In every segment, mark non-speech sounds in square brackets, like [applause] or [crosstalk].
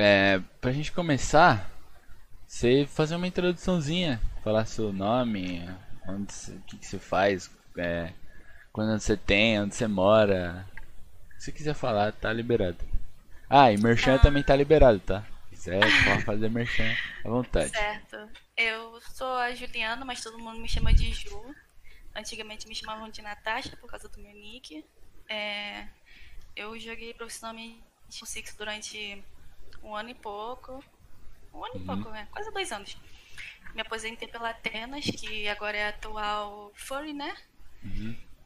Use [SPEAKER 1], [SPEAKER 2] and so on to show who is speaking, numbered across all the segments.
[SPEAKER 1] É, pra gente começar, você fazer uma introduçãozinha, falar seu nome, onde cê- o que, que você faz, é, quando você tem, onde você mora. Se você quiser falar, tá liberado. Ah, e merchan também tá liberado, tá? Se quiser, pode fazer merchan à vontade.
[SPEAKER 2] Certo. Eu sou a Juliana, mas todo mundo me chama de Ju. Antigamente me chamavam de Natasha por causa do meu nick. É, eu joguei profissionalmente o Six durante um ano e pouco. Um ano e pouco, né? Quase dois anos. Me aposentei pela Atenas, que agora é atual Furry, né?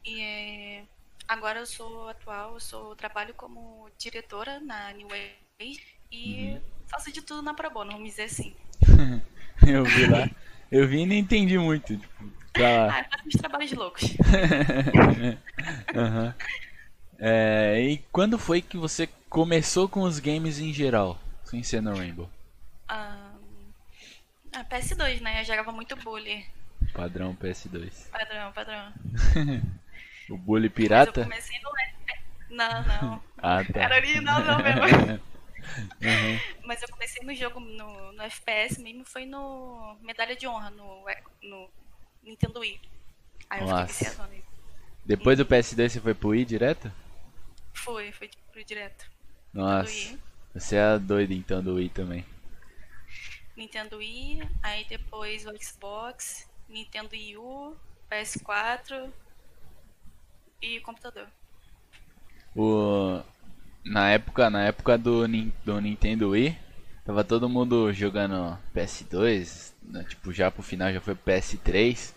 [SPEAKER 2] E é, agora eu sou atual, eu sou trabalho como diretora na New Age e faço de tudo na Pro Bono, vamos dizer assim. [laughs]
[SPEAKER 1] Eu vi lá, eu vi e nem entendi muito. Tipo, lá.
[SPEAKER 2] Ah, eu faço uns trabalhos loucos. [laughs]
[SPEAKER 1] Aham. É, e quando foi que você começou com os games em geral, sem ser no Rainbow?
[SPEAKER 2] Ah, ah, PS2, né? Eu jogava muito Bully.
[SPEAKER 1] Padrão PS2.
[SPEAKER 2] Padrão, padrão. [laughs]
[SPEAKER 1] O Bully
[SPEAKER 2] Mas eu
[SPEAKER 1] Pirata?
[SPEAKER 2] comecei no. Não, não.
[SPEAKER 1] Ah, tá.
[SPEAKER 2] Era original não mesmo. [laughs]
[SPEAKER 1] Uhum.
[SPEAKER 2] Mas eu comecei no jogo, no, no FPS mesmo, foi no Medalha de Honra, no, no Nintendo Wii. Aí eu
[SPEAKER 1] Nossa.
[SPEAKER 2] fiquei viciadona.
[SPEAKER 1] Depois do PS2 você foi pro Wii direto?
[SPEAKER 2] Foi, foi pro direto.
[SPEAKER 1] Nossa. Você é doido então do Wii também.
[SPEAKER 2] Nintendo Wii, aí depois o Xbox, Nintendo Wii U, PS4 e computador.
[SPEAKER 1] O... Na época, na época do, do Nintendo Wii, tava todo mundo jogando PS2, né, tipo já pro final já foi pro PS3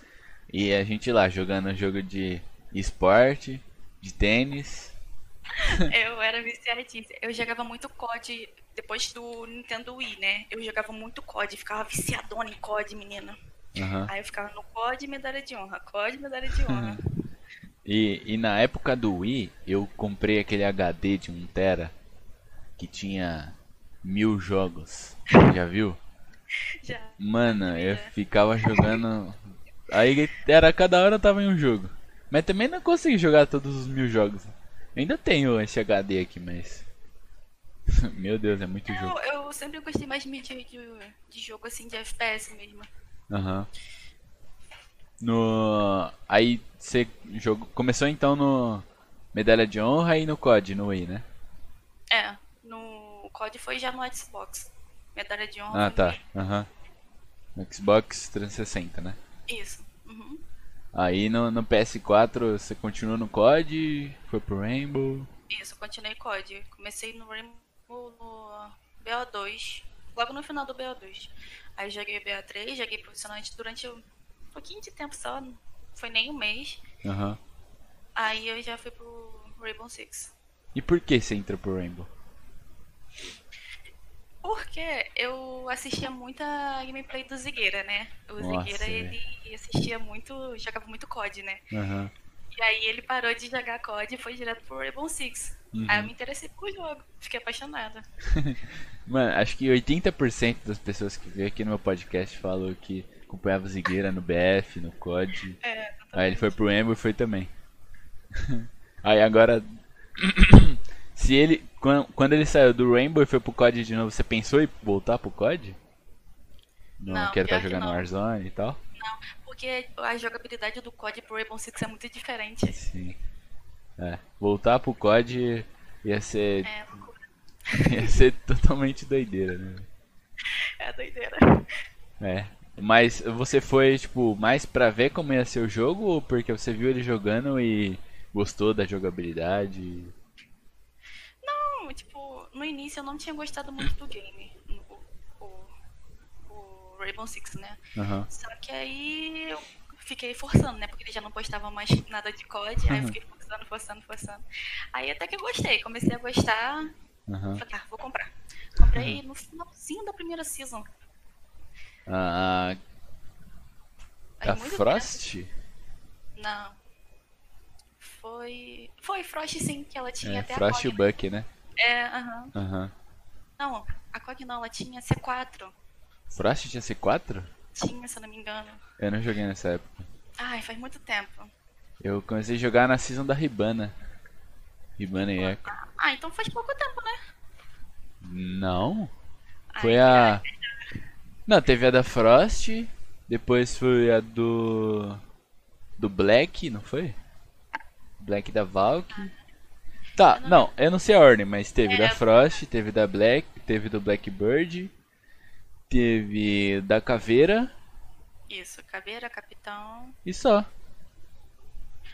[SPEAKER 1] e a gente lá jogando jogo de esporte, de tênis. [laughs]
[SPEAKER 2] Eu era viciadíssima. Eu jogava muito COD depois do Nintendo Wii, né? Eu jogava muito COD, ficava viciadona em COD, menina.
[SPEAKER 1] Aham.
[SPEAKER 2] Aí eu ficava no COD medalha de honra, COD medalha de honra. [laughs]
[SPEAKER 1] E, e na época do Wii, eu comprei aquele HD de 1TB que tinha mil jogos. Já viu? [laughs]
[SPEAKER 2] Já.
[SPEAKER 1] Mano, eu ficava jogando. Aí era cada hora eu tava em um jogo. Mas também não consegui jogar todos os mil jogos. Eu ainda tenho esse HD aqui, mas. [laughs] Meu Deus, é muito jogo.
[SPEAKER 2] Eu, sempre gostei mais de, de, de jogo assim, de FPS mesmo.
[SPEAKER 1] Aham. No. Aí você jogou. Começou então no Medalha de Honra e no COD, no Wii, né?
[SPEAKER 2] É, no COD foi já no Xbox. Medalha de honra.
[SPEAKER 1] Ah, tá. Aham. No Xbox 360, né?
[SPEAKER 2] Isso. Uhum.
[SPEAKER 1] Aí no, no PS4 você continuou no COD, foi pro Rainbow.
[SPEAKER 2] Isso, continuei COD. Comecei no Rainbow no BO2, logo no final do BO2. Aí joguei BO3, joguei profissionalmente durante um pouquinho de tempo só, não foi nem um mês.
[SPEAKER 1] Aham.
[SPEAKER 2] Aí eu já fui pro Rainbow Six.
[SPEAKER 1] E por que você entrou pro Rainbow?
[SPEAKER 2] Porque eu assistia muita gameplay do Zigueira, né? O
[SPEAKER 1] Nossa,
[SPEAKER 2] Zigueira,
[SPEAKER 1] velho.
[SPEAKER 2] ele assistia muito, jogava muito COD, né?
[SPEAKER 1] Aham.
[SPEAKER 2] E aí ele parou de jogar COD e foi direto pro Rainbow Six. Aí eu me interessei por jogo, fiquei apaixonada. [laughs]
[SPEAKER 1] Mano, acho que 80% das pessoas que veio aqui no meu podcast falou que acompanhava o Zigueira no BF, no COD.
[SPEAKER 2] É,
[SPEAKER 1] Aí ele foi pro Rainbow e foi também. [laughs] Aí agora. Se ele. Quando, ele saiu do Rainbow e foi pro COD de novo, você pensou em voltar pro COD? Não,
[SPEAKER 2] Não,
[SPEAKER 1] quero estar
[SPEAKER 2] que
[SPEAKER 1] jogando
[SPEAKER 2] não.
[SPEAKER 1] Warzone e tal?
[SPEAKER 2] Não, porque a jogabilidade do COD pro Rainbow Six é muito diferente.
[SPEAKER 1] Sim. É. Voltar pro COD ia ser.
[SPEAKER 2] É, [laughs]
[SPEAKER 1] ia ser totalmente doideira, né? [laughs]
[SPEAKER 2] É doideira.
[SPEAKER 1] É. Mas você foi, tipo, mais pra ver como ia ser o jogo ou porque você viu ele jogando e gostou da jogabilidade?
[SPEAKER 2] No início eu não tinha gostado muito do game. O, o, o Rainbow Six, né?
[SPEAKER 1] Aham.
[SPEAKER 2] Só que aí eu fiquei forçando, né? Porque ele já não postava mais nada de COD. Aí eu fiquei forçando, forçando, forçando. Aí até que eu gostei. Comecei a gostar.
[SPEAKER 1] Aham.
[SPEAKER 2] Falei, ah, vou comprar. Comprei no finalzinho da primeira season.
[SPEAKER 1] A,
[SPEAKER 2] Aí
[SPEAKER 1] a Frost?
[SPEAKER 2] Não. Foi. Foi Frost sim, que ela tinha
[SPEAKER 1] É,
[SPEAKER 2] até
[SPEAKER 1] Frost e
[SPEAKER 2] a
[SPEAKER 1] o. Buck, né?
[SPEAKER 2] É, aham.
[SPEAKER 1] Aham.
[SPEAKER 2] Não, a não, ela tinha C4.
[SPEAKER 1] Frost tinha C4?
[SPEAKER 2] Tinha, se eu não me engano.
[SPEAKER 1] Eu não joguei nessa época.
[SPEAKER 2] Ai, faz muito tempo.
[SPEAKER 1] Eu comecei a jogar na season da Ribana. Ribana e Echo.
[SPEAKER 2] Ah, então faz pouco tempo, né?
[SPEAKER 1] Não? Foi a. Não, teve a da Frost, depois foi a do. Do Black, não foi? Black da Valk. Tá, não, eu não sei a ordem, mas teve
[SPEAKER 2] É.
[SPEAKER 1] da Frost, teve da Black, teve do Blackbird, teve da Caveira
[SPEAKER 2] Isso, Caveira, Capitão.
[SPEAKER 1] e só.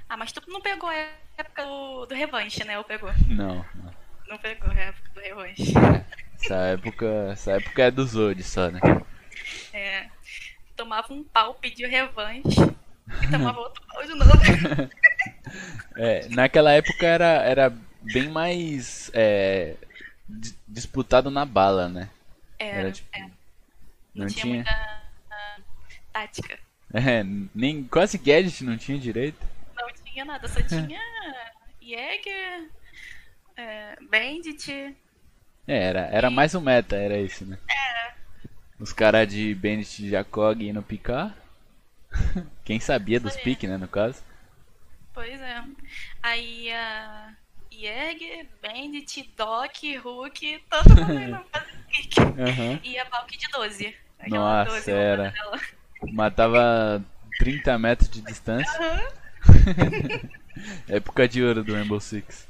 [SPEAKER 2] Ah, mas tu não pegou a época do, do revanche, né? Ou pegou?
[SPEAKER 1] Não, não.
[SPEAKER 2] Não pegou a época do revanche.
[SPEAKER 1] Essa época, essa época é do Zod só, né?
[SPEAKER 2] É. Tomava um pau, pediu revanche. E tomava outro pau de novo. [laughs]
[SPEAKER 1] É, naquela época era, era bem mais é, di- disputado na bala, né?
[SPEAKER 2] Era,
[SPEAKER 1] Era tipo.
[SPEAKER 2] é.
[SPEAKER 1] Não,
[SPEAKER 2] Não tinha,
[SPEAKER 1] tinha.
[SPEAKER 2] muita ah, tática.
[SPEAKER 1] É, nem, quase gadget não tinha direito.
[SPEAKER 2] Não tinha nada, só tinha Jäger, é, Bandit.
[SPEAKER 1] É, era, era mais um meta, era isso, né? Os caras de Bandit de Jacog indo picar. [laughs] Quem sabia dos piques, né, no caso.
[SPEAKER 2] Pois é. Aí a Jäger, Bandit, Doc, Hulk, todo mundo [laughs] fazer pique.
[SPEAKER 1] Aham.
[SPEAKER 2] E a Valk de 12. Aquela
[SPEAKER 1] Nossa,
[SPEAKER 2] 12
[SPEAKER 1] era. Matava 30 metros de distância.
[SPEAKER 2] Aham. [laughs]
[SPEAKER 1] Época de ouro do Rainbow Six.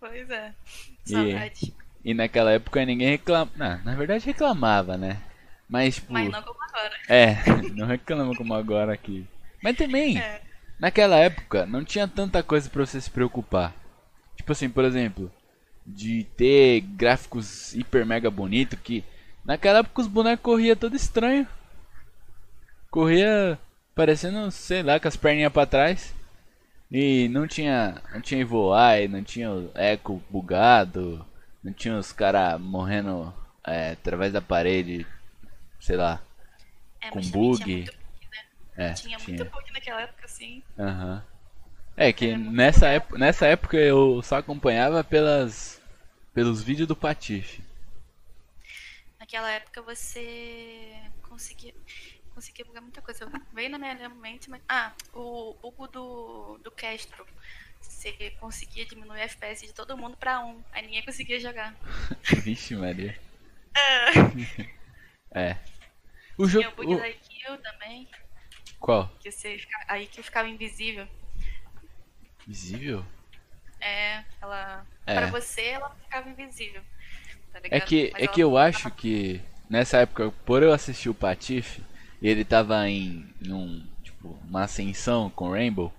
[SPEAKER 2] Pois é.
[SPEAKER 1] E-
[SPEAKER 2] Saudade.
[SPEAKER 1] E naquela época ninguém reclamava. na verdade reclamava, né? Mas, tipo.
[SPEAKER 2] Mas não como agora.
[SPEAKER 1] É, [laughs] não reclama como agora aqui. Mas também,
[SPEAKER 2] É.
[SPEAKER 1] naquela época, não tinha tanta coisa pra você se preocupar. Tipo assim, por exemplo, de ter gráficos hiper mega bonito que naquela época os bonecos corriam todo estranho. Corria parecendo, sei lá, com as perninhas pra trás. E não tinha, não tinha Eye, não tinha o Echo bugado, não tinha os caras morrendo é, através da parede, sei lá.
[SPEAKER 2] É,
[SPEAKER 1] Com bug.
[SPEAKER 2] Tinha muito bug, né?
[SPEAKER 1] É,
[SPEAKER 2] Tinha muito bug naquela época, assim.
[SPEAKER 1] Aham. É que
[SPEAKER 2] muito
[SPEAKER 1] nessa época, nessa época eu só acompanhava pelas pelos vídeos do Patife.
[SPEAKER 2] Naquela época você conseguia, conseguia bugar muita coisa. Veio na minha mente, mas. Ah, o bug do, do Castro. Você conseguia diminuir o FPS de todo mundo pra um. Aí ninguém conseguia jogar. [laughs]
[SPEAKER 1] Vixe, Maria.
[SPEAKER 2] É. [laughs]
[SPEAKER 1] É. O jogo
[SPEAKER 2] Tinha o bug
[SPEAKER 1] o-
[SPEAKER 2] da IQ também.
[SPEAKER 1] qual?
[SPEAKER 2] Que você fica, a IQ ficava invisível.
[SPEAKER 1] Visível?
[SPEAKER 2] É, ela.
[SPEAKER 1] É.
[SPEAKER 2] Pra você ela ficava invisível. Tá
[SPEAKER 1] É que
[SPEAKER 2] Mas
[SPEAKER 1] é que eu
[SPEAKER 2] ficava-
[SPEAKER 1] acho que nessa época, por eu assistir o Patife, ele tava em, em um, tipo, uma ascensão com o Rainbow,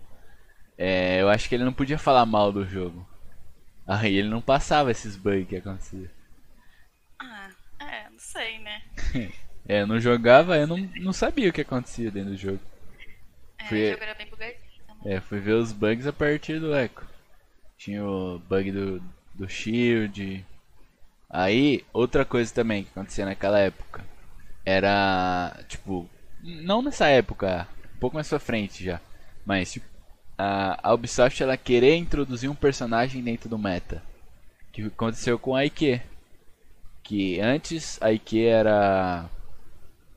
[SPEAKER 1] é, eu acho que ele não podia falar mal do jogo. Aí ele não passava esses bugs que acontecia.
[SPEAKER 2] Ah, é, não sei, né? [laughs]
[SPEAKER 1] É, eu não jogava, eu não, não sabia o que acontecia dentro do jogo.
[SPEAKER 2] É,
[SPEAKER 1] Fui-
[SPEAKER 2] o jogo era bem bugadinho.
[SPEAKER 1] É, fui ver os bugs a partir do Echo. Tinha o bug do, do Shield. Aí, outra coisa também que acontecia naquela época. Era, tipo, não nessa época, um pouco mais pra frente já. Mas, tipo, a, a Ubisoft ela querer introduzir um personagem dentro do meta. Que aconteceu com a Ike. Que antes a Ike era.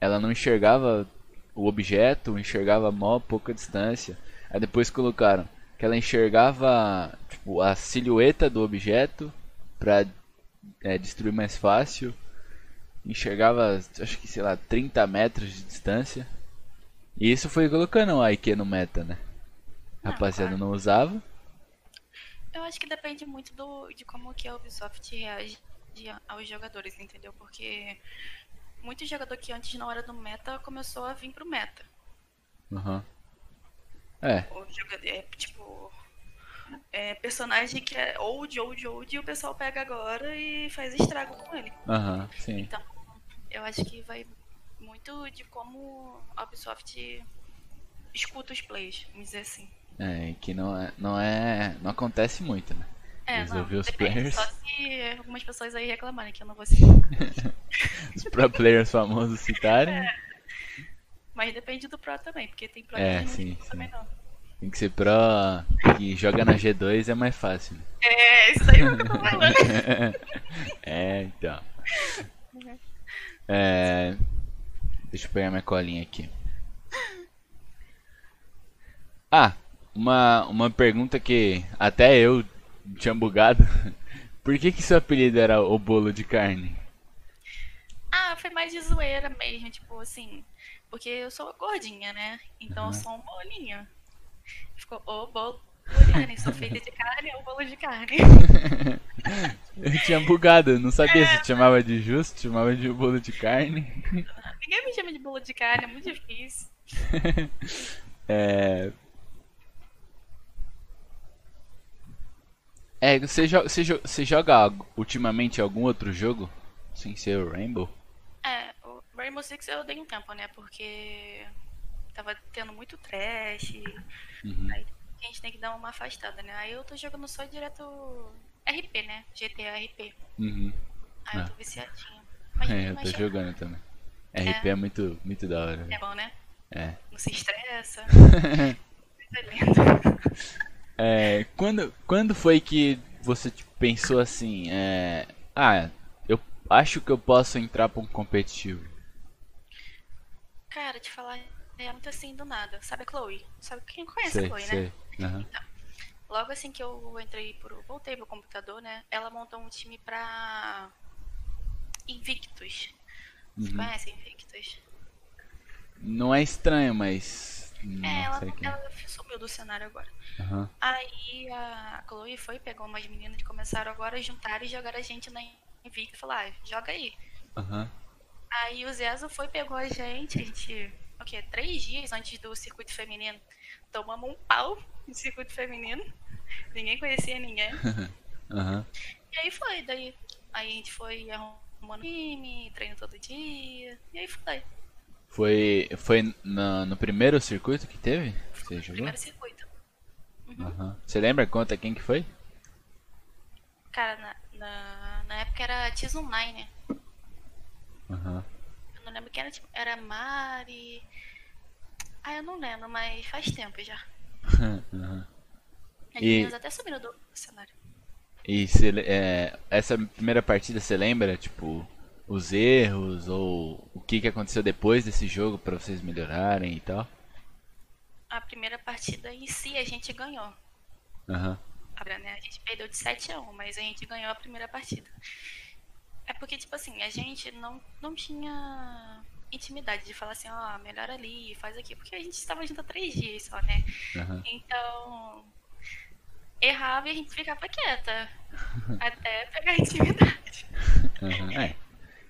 [SPEAKER 1] Ela não enxergava o objeto, enxergava mó pouca distância. Aí depois colocaram que ela enxergava tipo, a silhueta do objeto pra é, destruir mais fácil. Enxergava, acho que sei lá, 30 metros de distância. E isso foi colocando a IQ no meta, né?
[SPEAKER 2] Não,
[SPEAKER 1] Rapaziada
[SPEAKER 2] claro.
[SPEAKER 1] não usava.
[SPEAKER 2] Eu acho que depende muito do, de como que a Ubisoft reage aos jogadores, entendeu? Porque muito jogador que antes não era do meta começou a vir pro meta.
[SPEAKER 1] Aham. É,
[SPEAKER 2] é, tipo, é, personagem que é old, old, old, e o pessoal pega agora e faz estrago com ele.
[SPEAKER 1] aham, sim.
[SPEAKER 2] Então, eu acho que vai muito de como a Ubisoft escuta os plays, vamos dizer assim.
[SPEAKER 1] É, que não é, não é, não acontece muito, né?
[SPEAKER 2] É,
[SPEAKER 1] Resolver
[SPEAKER 2] não,
[SPEAKER 1] os
[SPEAKER 2] depende,
[SPEAKER 1] players.
[SPEAKER 2] só se algumas pessoas aí reclamarem que eu não vou citar. [laughs]
[SPEAKER 1] Os pro players famosos citarem,
[SPEAKER 2] Mas depende do Pro também, porque tem Pro
[SPEAKER 1] É,
[SPEAKER 2] que não
[SPEAKER 1] sim, sim.
[SPEAKER 2] também não.
[SPEAKER 1] tem que ser pro que joga na G2 é mais fácil. né?
[SPEAKER 2] É, isso aí eu tô falando. [laughs]
[SPEAKER 1] é, então. É, deixa eu pegar minha colinha aqui. Ah, uma, uma pergunta que até eu tinha bugado. [laughs] Por que que seu apelido era o bolo de carne?
[SPEAKER 2] foi mais de zoeira mesmo, tipo assim. Porque eu sou gordinha, né? Então eu sou um bolinho. Ficou o bolo de carne, sou feita de carne ou bolo de carne.
[SPEAKER 1] Eu tinha bugado, eu não sabia se te chamava de justo, te chamava de bolo de carne.
[SPEAKER 2] Ninguém me chama de bolo de carne, é muito difícil. [laughs]
[SPEAKER 1] É. É, você, jo você, jo você joga ultimamente algum outro jogo? Sem ser o Rainbow?
[SPEAKER 2] É, Rainbow Six eu dei um tempo, né? Porque tava tendo muito trash.
[SPEAKER 1] Uhum.
[SPEAKER 2] Aí a gente tem que dar uma afastada, né? Aí eu tô jogando só direto RP, né? GTA RP.
[SPEAKER 1] Uhum.
[SPEAKER 2] Aí eu
[SPEAKER 1] Ah.
[SPEAKER 2] tô viciadinha. Mas,
[SPEAKER 1] É, eu tô jogando também. RP é, muito, muito da hora.
[SPEAKER 2] É
[SPEAKER 1] velho.
[SPEAKER 2] bom, né?
[SPEAKER 1] É.
[SPEAKER 2] Não se estressa. [laughs]
[SPEAKER 1] É, quando, quando foi que você tipo, pensou assim, é, ah, eu acho que eu posso entrar pra um competitivo?
[SPEAKER 2] Cara, te falar é muito assim do nada. Sabe a Chloe? Sabe quem conhece
[SPEAKER 1] Sei,
[SPEAKER 2] a Chloe, né?
[SPEAKER 1] sei. Aham.
[SPEAKER 2] Logo assim que eu entrei pro. voltei pro computador, né? Ela montou um time pra. Invictus. Você
[SPEAKER 1] Uhum.
[SPEAKER 2] conhece Invictus?
[SPEAKER 1] Não é estranho, mas. Não
[SPEAKER 2] é, ela,
[SPEAKER 1] quem.
[SPEAKER 2] ela sumiu do cenário agora.
[SPEAKER 1] Aham.
[SPEAKER 2] Aí a Chloe foi, pegou umas meninas que começaram agora a juntar e jogar a gente na Invictus e falou, ah, joga aí.
[SPEAKER 1] Aham.
[SPEAKER 2] Aí o Zezo foi, pegou a gente, a gente, o quê? Três dias antes do circuito feminino. Tomamos um pau no circuito feminino. Ninguém conhecia ninguém. [laughs]
[SPEAKER 1] Aham.
[SPEAKER 2] E aí foi, daí. Aí a gente foi arrumando time, treino todo dia. E aí foi.
[SPEAKER 1] Foi, foi no, no primeiro circuito que teve? Você jogou?
[SPEAKER 2] Primeiro circuito.
[SPEAKER 1] Aham. Você lembra? Conta quem que foi?
[SPEAKER 2] Cara, na, na, na época era 9, né?
[SPEAKER 1] Aham.
[SPEAKER 2] Eu não lembro quem era, tipo, era Mari. Ah, eu não lembro, mas faz tempo já. [laughs]
[SPEAKER 1] Aham.
[SPEAKER 2] As
[SPEAKER 1] E-
[SPEAKER 2] até subiram do cenário.
[SPEAKER 1] E le- é, essa primeira partida você lembra, tipo, os erros ou o que, que aconteceu depois desse jogo pra vocês melhorarem e tal?
[SPEAKER 2] A primeira partida em si a gente ganhou. Né? A gente perdeu de 7 a 1, mas a gente ganhou a primeira partida. É porque, tipo assim, a gente não, não tinha intimidade de falar assim, ó, melhor ali, faz aqui. Porque a gente estava junto há três dias só, né?
[SPEAKER 1] Aham.
[SPEAKER 2] Então, errava e a gente ficava quieta. [laughs] até pegar intimidade.
[SPEAKER 1] Aham. É.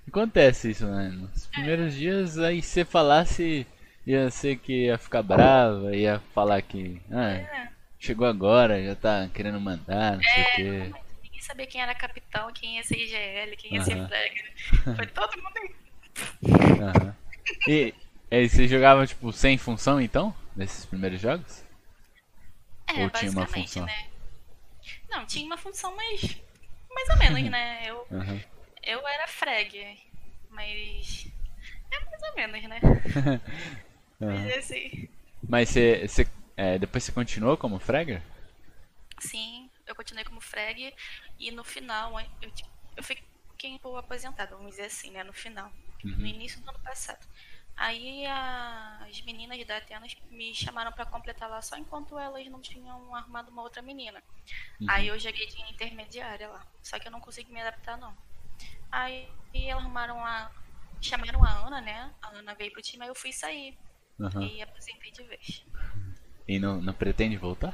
[SPEAKER 1] Acontece isso, né? Nos primeiros dias, aí se você falasse, ia ser que ia ficar brava, ia falar que ah,
[SPEAKER 2] É,
[SPEAKER 1] chegou agora, já tá querendo mandar, não sei o quê.
[SPEAKER 2] Sabia quem era capitão, quem ia ser IGL, quem ia ser
[SPEAKER 1] Aham.
[SPEAKER 2] flag. Foi [laughs] todo mundo.
[SPEAKER 1] Aham. E aí, você jogava, tipo, sem função então? Nesses primeiros jogos?
[SPEAKER 2] É,
[SPEAKER 1] Ou tinha uma função?
[SPEAKER 2] né? Não, tinha uma função, mas. Mais ou menos, né? Eu,
[SPEAKER 1] Aham.
[SPEAKER 2] eu era frag, mas. É mais ou menos, né? [laughs] Mas assim.
[SPEAKER 1] Mas você, você é, depois você continuou como fragger?
[SPEAKER 2] Sim, eu continuei como frag e no final eu, eu fiquei um pouco aposentada, vamos dizer assim, né? No final. No início do ano passado. Aí a- as meninas da Atenas me chamaram pra completar lá só enquanto elas não tinham arrumado uma outra menina. Aí eu joguei de intermediária lá. Só que eu não consegui me adaptar não. Aí elas arrumaram a. Chamaram a Ana, né? A Ana veio pro time, aí eu fui sair.
[SPEAKER 1] Aham.
[SPEAKER 2] E aposentei de vez.
[SPEAKER 1] E não, não pretende voltar?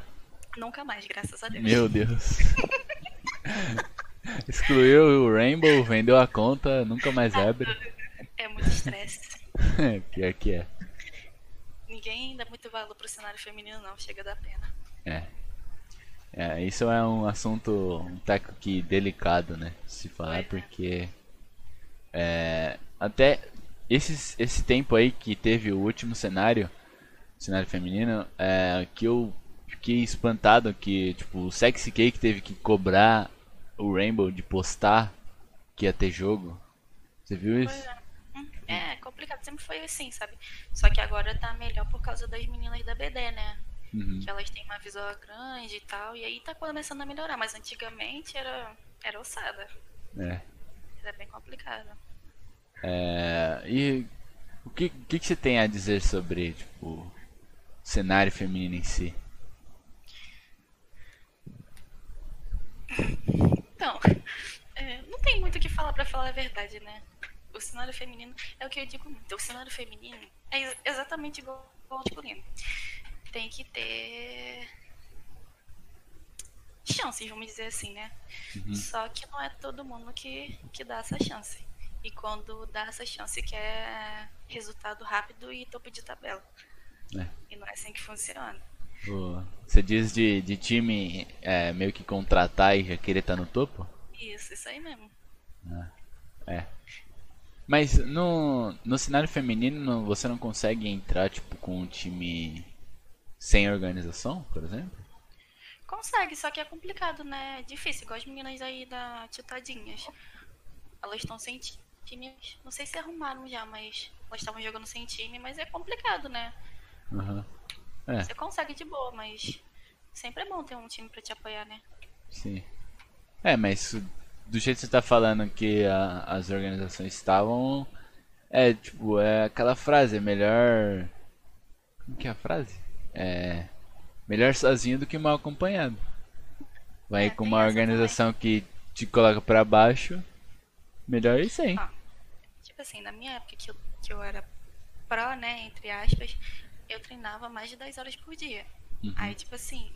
[SPEAKER 2] Nunca mais, graças a Deus.
[SPEAKER 1] Meu Deus. [laughs] [laughs] Excluiu o Rainbow, vendeu a conta, nunca mais abre.
[SPEAKER 2] É muito estresse. [laughs]
[SPEAKER 1] Pior que é.
[SPEAKER 2] Ninguém dá muito valor pro cenário feminino, não. Chega da pena.
[SPEAKER 1] É. É, isso é um assunto um taco que delicado, né? Se falar,
[SPEAKER 2] é.
[SPEAKER 1] porque é, até esse, esse tempo aí que teve o último cenário, cenário feminino, é, que eu fiquei espantado que tipo o Sexy Cake teve que cobrar o Rainbow de postar que ia ter jogo. Você viu isso?
[SPEAKER 2] é. Hum, É complicado, sempre foi assim, sabe? Só que agora tá melhor por causa das meninas da BD, né?
[SPEAKER 1] Uhum.
[SPEAKER 2] Que elas têm uma visual grande e tal, e aí tá começando a melhorar, mas antigamente era, era ossada.
[SPEAKER 1] É.
[SPEAKER 2] Era bem complicado.
[SPEAKER 1] É, e o que, que, que você tem a dizer sobre tipo, o cenário feminino em si? [laughs]
[SPEAKER 2] Então, é, não tem muito o que falar pra falar a verdade, né? o cenário feminino é o que eu digo muito. O cenário feminino é exatamente igual ao masculino. Tem que ter chances, vamos dizer assim, né? Uhum. Só que não é todo mundo que, que dá essa chance. E quando dá essa chance, quer resultado rápido e topo de tabela. É. E não é assim que funciona.
[SPEAKER 1] Você diz de, de time é, meio que contratar e já querer estar tá no topo?
[SPEAKER 2] Isso, isso aí mesmo.
[SPEAKER 1] Ah, é. Mas no, no cenário feminino você não consegue entrar tipo com um time sem organização, por exemplo?
[SPEAKER 2] Consegue, só que é complicado, né? É difícil, igual as meninas aí da Titadinhas. Elas estão sem time. Não sei se arrumaram já, mas elas estavam jogando sem time, mas é complicado, né?
[SPEAKER 1] Uhum. É.
[SPEAKER 2] Você consegue de boa, mas sempre é bom ter um time pra te apoiar, né?
[SPEAKER 1] Sim. É, mas do jeito que você tá falando que a, as organizações estavam. É, tipo, é aquela frase, é melhor. Como que é a frase? É. Melhor sozinho do que mal acompanhado. Vai é, com uma organização também. que te coloca para baixo, melhor isso aí. Ah,
[SPEAKER 2] tipo assim, na minha época que eu, que eu era pró, né, entre aspas, eu treinava mais de 10 horas por dia. Uhum. Aí, tipo assim,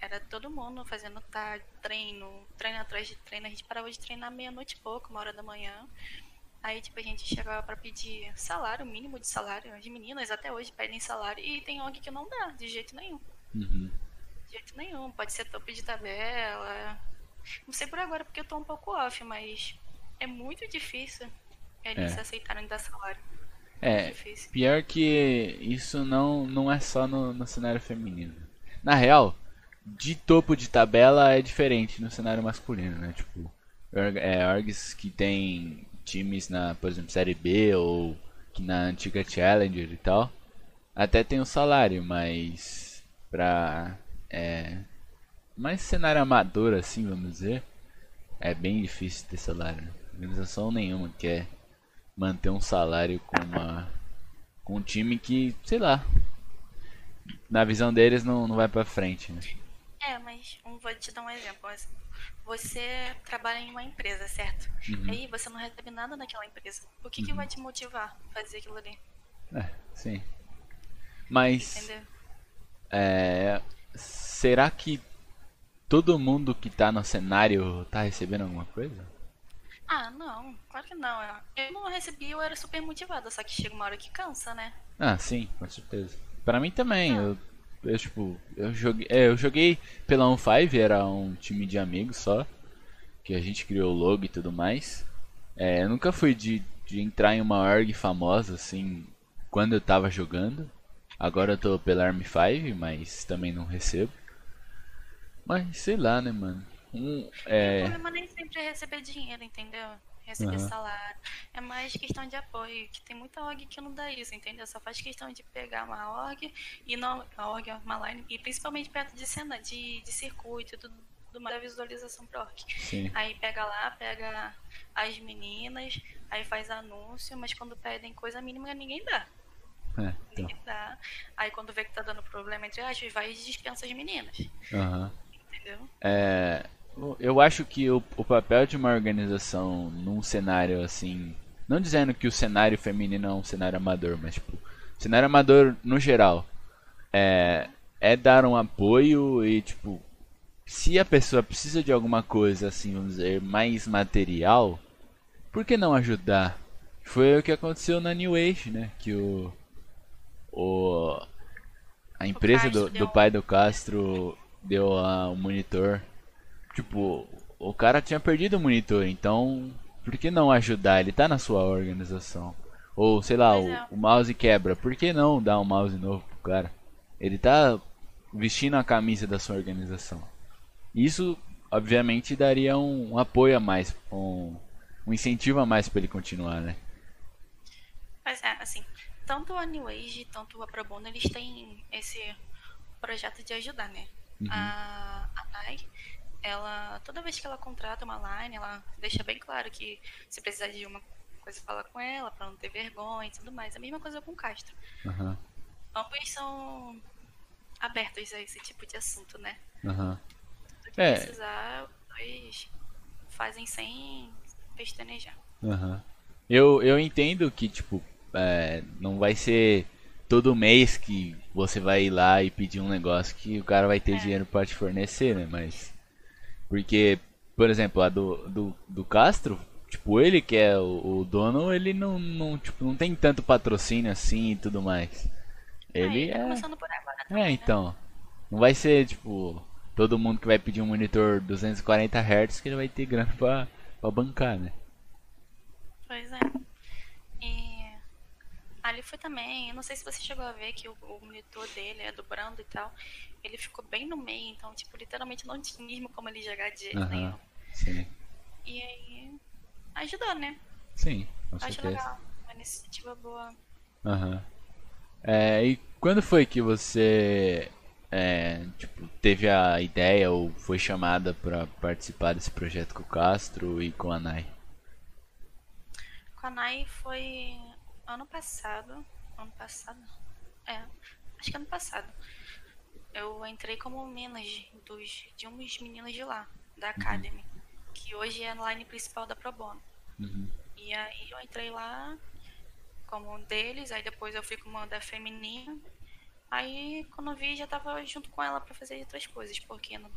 [SPEAKER 2] era todo mundo fazendo tarde, treino, treino atrás de treino. A gente parava de treinar meia-noite e pouco, uma hora da manhã. Aí, tipo, a gente chegava para pedir salário, mínimo de salário. As meninas até hoje pedem salário e tem ONG que não dá, de jeito nenhum.
[SPEAKER 1] Uhum.
[SPEAKER 2] De jeito nenhum. Pode ser topo de tabela. Não sei por agora porque eu tô um pouco off, mas é muito difícil eles é. aceitarem dar salário.
[SPEAKER 1] É, pior que isso não, não é só no, no cenário feminino. Na real, de topo de tabela é diferente no cenário masculino, né? Tipo, é, orgs que tem times na, por exemplo, Série B ou que na antiga Challenger e tal, até tem o um salário, mas pra é, mais cenário amador assim, vamos dizer, é bem difícil ter salário. Organização nenhuma quer manter um salário com uma com um time que, sei lá, na visão deles não, não vai para frente, né?
[SPEAKER 2] É, mas um, vou te dar um exemplo. Você trabalha em uma empresa, certo? Uhum. E aí você não recebe nada daquela empresa. O que, uhum. que vai te motivar a fazer aquilo ali?
[SPEAKER 1] É, sim. Mas. Entendeu? É, será que todo mundo que tá no cenário tá recebendo alguma coisa?
[SPEAKER 2] Ah, não, claro que não. Eu não recebi, eu era super motivada, só que chega uma hora que cansa, né?
[SPEAKER 1] Ah, sim, com certeza. Para mim também, ah. eu, eu tipo, eu joguei, é, eu joguei pela 1-5, era um time de amigos só, que a gente criou o logo e tudo mais. É, eu nunca fui de, de entrar em uma org famosa, assim, quando eu tava jogando. Agora eu tô pela Army 5, mas também não recebo. Mas sei lá, né, mano.
[SPEAKER 2] Um, é... O problema nem sempre é receber dinheiro, entendeu? Receber uhum. salário. É mais questão de apoio, que tem muita org que não dá isso, entendeu? Só faz questão de pegar uma org e não. A org é uma line, e principalmente perto de cena, de, de circuito tudo mais da visualização pro org.
[SPEAKER 1] Sim.
[SPEAKER 2] Aí pega lá, pega as meninas, aí faz anúncio, mas quando pedem coisa mínima ninguém dá.
[SPEAKER 1] É, então.
[SPEAKER 2] Ninguém dá. Aí quando vê que tá dando problema entre aspas, vai e dispensa as meninas.
[SPEAKER 1] Uhum.
[SPEAKER 2] Entendeu?
[SPEAKER 1] É, eu acho que o, o papel de uma organização num cenário assim. Não dizendo que o cenário feminino é um cenário amador, mas tipo, cenário amador no geral. É, é dar um apoio e tipo. Se a pessoa precisa de alguma coisa assim, vamos dizer, mais material, por que não ajudar? Foi o que aconteceu na New Age, né? Que o. o a empresa do, do pai do Castro deu o monitor Tipo, o cara tinha perdido o monitor, então por que não ajudar? Ele tá na sua organização. Ou sei lá, o, é. o, mouse quebra, por que não dar um mouse novo pro cara? Ele tá vestindo a camisa da sua organização. Isso, obviamente, daria um, um apoio a mais, um, um incentivo a mais para ele continuar, né?
[SPEAKER 2] Mas é, assim, tanto a New Age, tanto a Pro Bono, eles têm esse projeto de ajudar, né? Uhum. A, a Nike ela toda vez que ela contrata uma line, ela deixa bem claro que se precisar de uma coisa fala com ela para não ter vergonha e tudo mais. A mesma coisa com o Castro.
[SPEAKER 1] Uhum.
[SPEAKER 2] Ambos são abertos a esse tipo de assunto, né?
[SPEAKER 1] Uhum.
[SPEAKER 2] Do que é. precisar, dois fazem sem pestanejar.
[SPEAKER 1] Uhum. Eu, eu entendo que, tipo, é, não vai ser todo mês que você vai ir lá e pedir um negócio que o cara vai ter
[SPEAKER 2] É.
[SPEAKER 1] dinheiro pra te fornecer, né? Mas. Porque, por exemplo, a do, do, do Castro, tipo, ele que é o, o dono, ele não, não, tipo, não tem tanto patrocínio assim e tudo mais.
[SPEAKER 2] Ah,
[SPEAKER 1] Ele
[SPEAKER 2] tá
[SPEAKER 1] é.
[SPEAKER 2] começando por agora também,
[SPEAKER 1] É,
[SPEAKER 2] né?
[SPEAKER 1] então. Não vai ser, tipo, todo mundo que vai pedir um monitor 240 Hz que ele vai ter grana pra, pra bancar, né?
[SPEAKER 2] Pois é. Ali foi também, eu não sei se você chegou a ver que o, o monitor dele é do Brando e tal. Ele ficou bem no meio, então, tipo, literalmente não tinha mesmo como ele jogar de jeito
[SPEAKER 1] Aham.
[SPEAKER 2] nenhum.
[SPEAKER 1] Sim.
[SPEAKER 2] E aí ajudou, né?
[SPEAKER 1] Sim, com
[SPEAKER 2] Acho
[SPEAKER 1] certeza.
[SPEAKER 2] legal. Uma iniciativa boa.
[SPEAKER 1] Aham. É, e quando foi que você é, tipo, teve a ideia ou foi chamada pra participar desse projeto com o Castro e com a Nai?
[SPEAKER 2] Com a Nai foi ano passado. Ano passado? É, acho que ano passado. Eu entrei como manager dos, de uns meninos de lá, da Academy. Que hoje é a line principal da Pro Bono.
[SPEAKER 1] Uhum.
[SPEAKER 2] E aí eu entrei lá como um deles, aí depois eu fui como uma da feminina. Aí quando eu vi já tava junto com ela pra fazer outras coisas, porque no-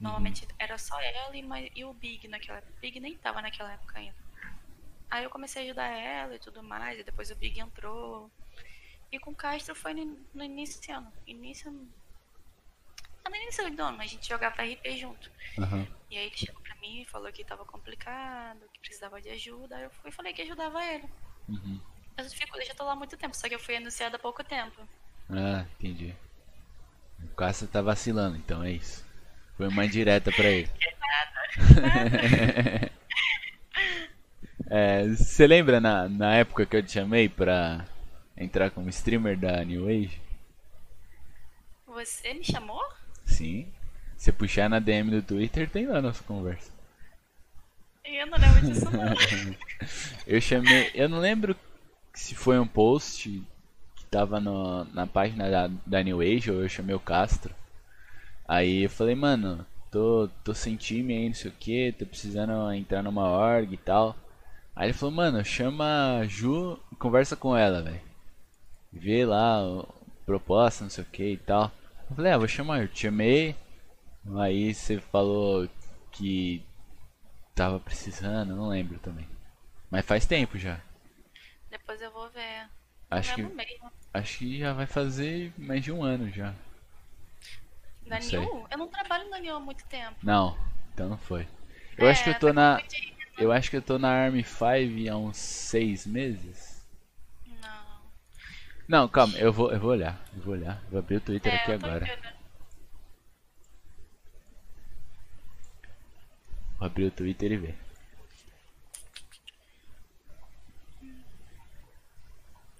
[SPEAKER 2] normalmente era só ela e, e o Big naquela época. O Big nem tava naquela época ainda. Aí eu comecei a ajudar ela e tudo mais, e depois o Big entrou. E com o Castro foi no, início desse ano. Início. Ah, no início do ano, a gente jogava RP junto.
[SPEAKER 1] Aham.
[SPEAKER 2] E aí ele chegou pra mim e falou que tava complicado, que precisava de ajuda. Aí eu fui e falei que ajudava ele.
[SPEAKER 1] Uhum.
[SPEAKER 2] Mas eu, fico, eu já tô lá há muito tempo, só que eu fui anunciada há pouco tempo.
[SPEAKER 1] Ah, entendi. O Castro tá vacilando, então é isso. Foi uma direta pra ele. [laughs] É, [laughs] Você lembra na, na época que eu te chamei pra entrar como streamer da New Age?
[SPEAKER 2] Você me chamou?
[SPEAKER 1] Sim. Se puxar na DM do Twitter, tem lá nossa conversa.
[SPEAKER 2] Eu não lembro disso não. [laughs]
[SPEAKER 1] Eu chamei. Eu não lembro se foi um post que tava no- na página da, da New Age ou eu chamei o Castro. Aí eu falei, mano, tô, tô sem time aí, não sei o que, tô precisando entrar numa org e tal. Aí ele falou, mano, chama a Ju e conversa com ela, velho. Vê lá o- proposta, não sei o que e tal. Eu falei, ah, vou chamar, eu te chamei. Aí você falou que tava precisando, não lembro também. Mas faz tempo já.
[SPEAKER 2] Depois eu vou ver.
[SPEAKER 1] Acho que,
[SPEAKER 2] mesmo.
[SPEAKER 1] acho que já vai fazer mais de um ano já.
[SPEAKER 2] Da
[SPEAKER 1] sei.
[SPEAKER 2] New? Eu não trabalho na New há muito tempo.
[SPEAKER 1] Não, então não foi. Eu
[SPEAKER 2] É,
[SPEAKER 1] acho que eu tô na. Eu acho que eu tô na Army 5 há uns seis meses.
[SPEAKER 2] Não.
[SPEAKER 1] Não, calma, eu vou, eu vou olhar. Eu vou olhar. Vou abrir o Twitter
[SPEAKER 2] É,
[SPEAKER 1] aqui agora.
[SPEAKER 2] vendo.
[SPEAKER 1] Vou abrir o Twitter e ver.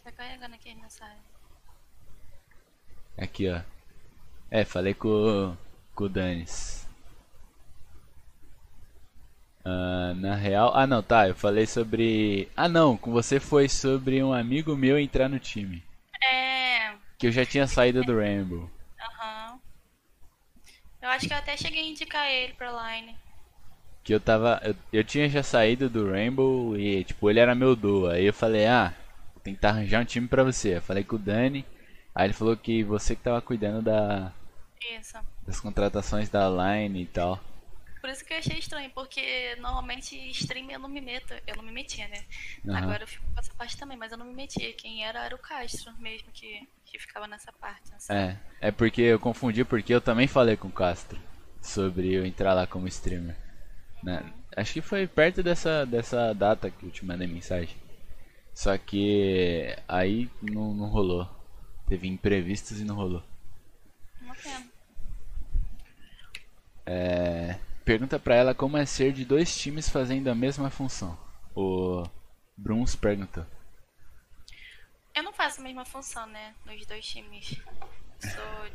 [SPEAKER 2] Tá carregando aqui as mensagens.
[SPEAKER 1] Aqui, ó. É, falei com, com o Danis. Ah, na real. Ah, não, tá. Eu falei sobre. Ah, não. Com você foi sobre um amigo meu entrar no time.
[SPEAKER 2] É.
[SPEAKER 1] Que eu já tinha saído do Rainbow.
[SPEAKER 2] Aham. Eu acho que eu até cheguei a indicar ele pra line.
[SPEAKER 1] Que eu tava. Eu, eu tinha já saído do Rainbow e, tipo, ele era meu duo. Aí eu falei, ah, vou tentar arranjar um time pra você. Eu falei com o Dani. Aí ele falou que você que tava cuidando da,
[SPEAKER 2] Isso.
[SPEAKER 1] das contratações da line e tal.
[SPEAKER 2] Por isso que eu achei estranho, porque normalmente stream eu não me meto. Eu não me metia, né?
[SPEAKER 1] Aham.
[SPEAKER 2] Agora eu fico com essa parte também, mas eu não me metia. Quem era era o Castro mesmo que, que ficava nessa parte. né?
[SPEAKER 1] É, é porque eu confundi porque eu também falei com o Castro sobre eu entrar lá como streamer. né? Acho que foi perto dessa, dessa data que eu te mandei mensagem. Só que aí não, não rolou. Teve imprevistos e não rolou.
[SPEAKER 2] Uma pena.
[SPEAKER 1] É, pergunta pra ela como é ser de dois times fazendo a mesma função. O Bruns perguntou.
[SPEAKER 2] Eu não faço a mesma função, né? Nos dois times. Sou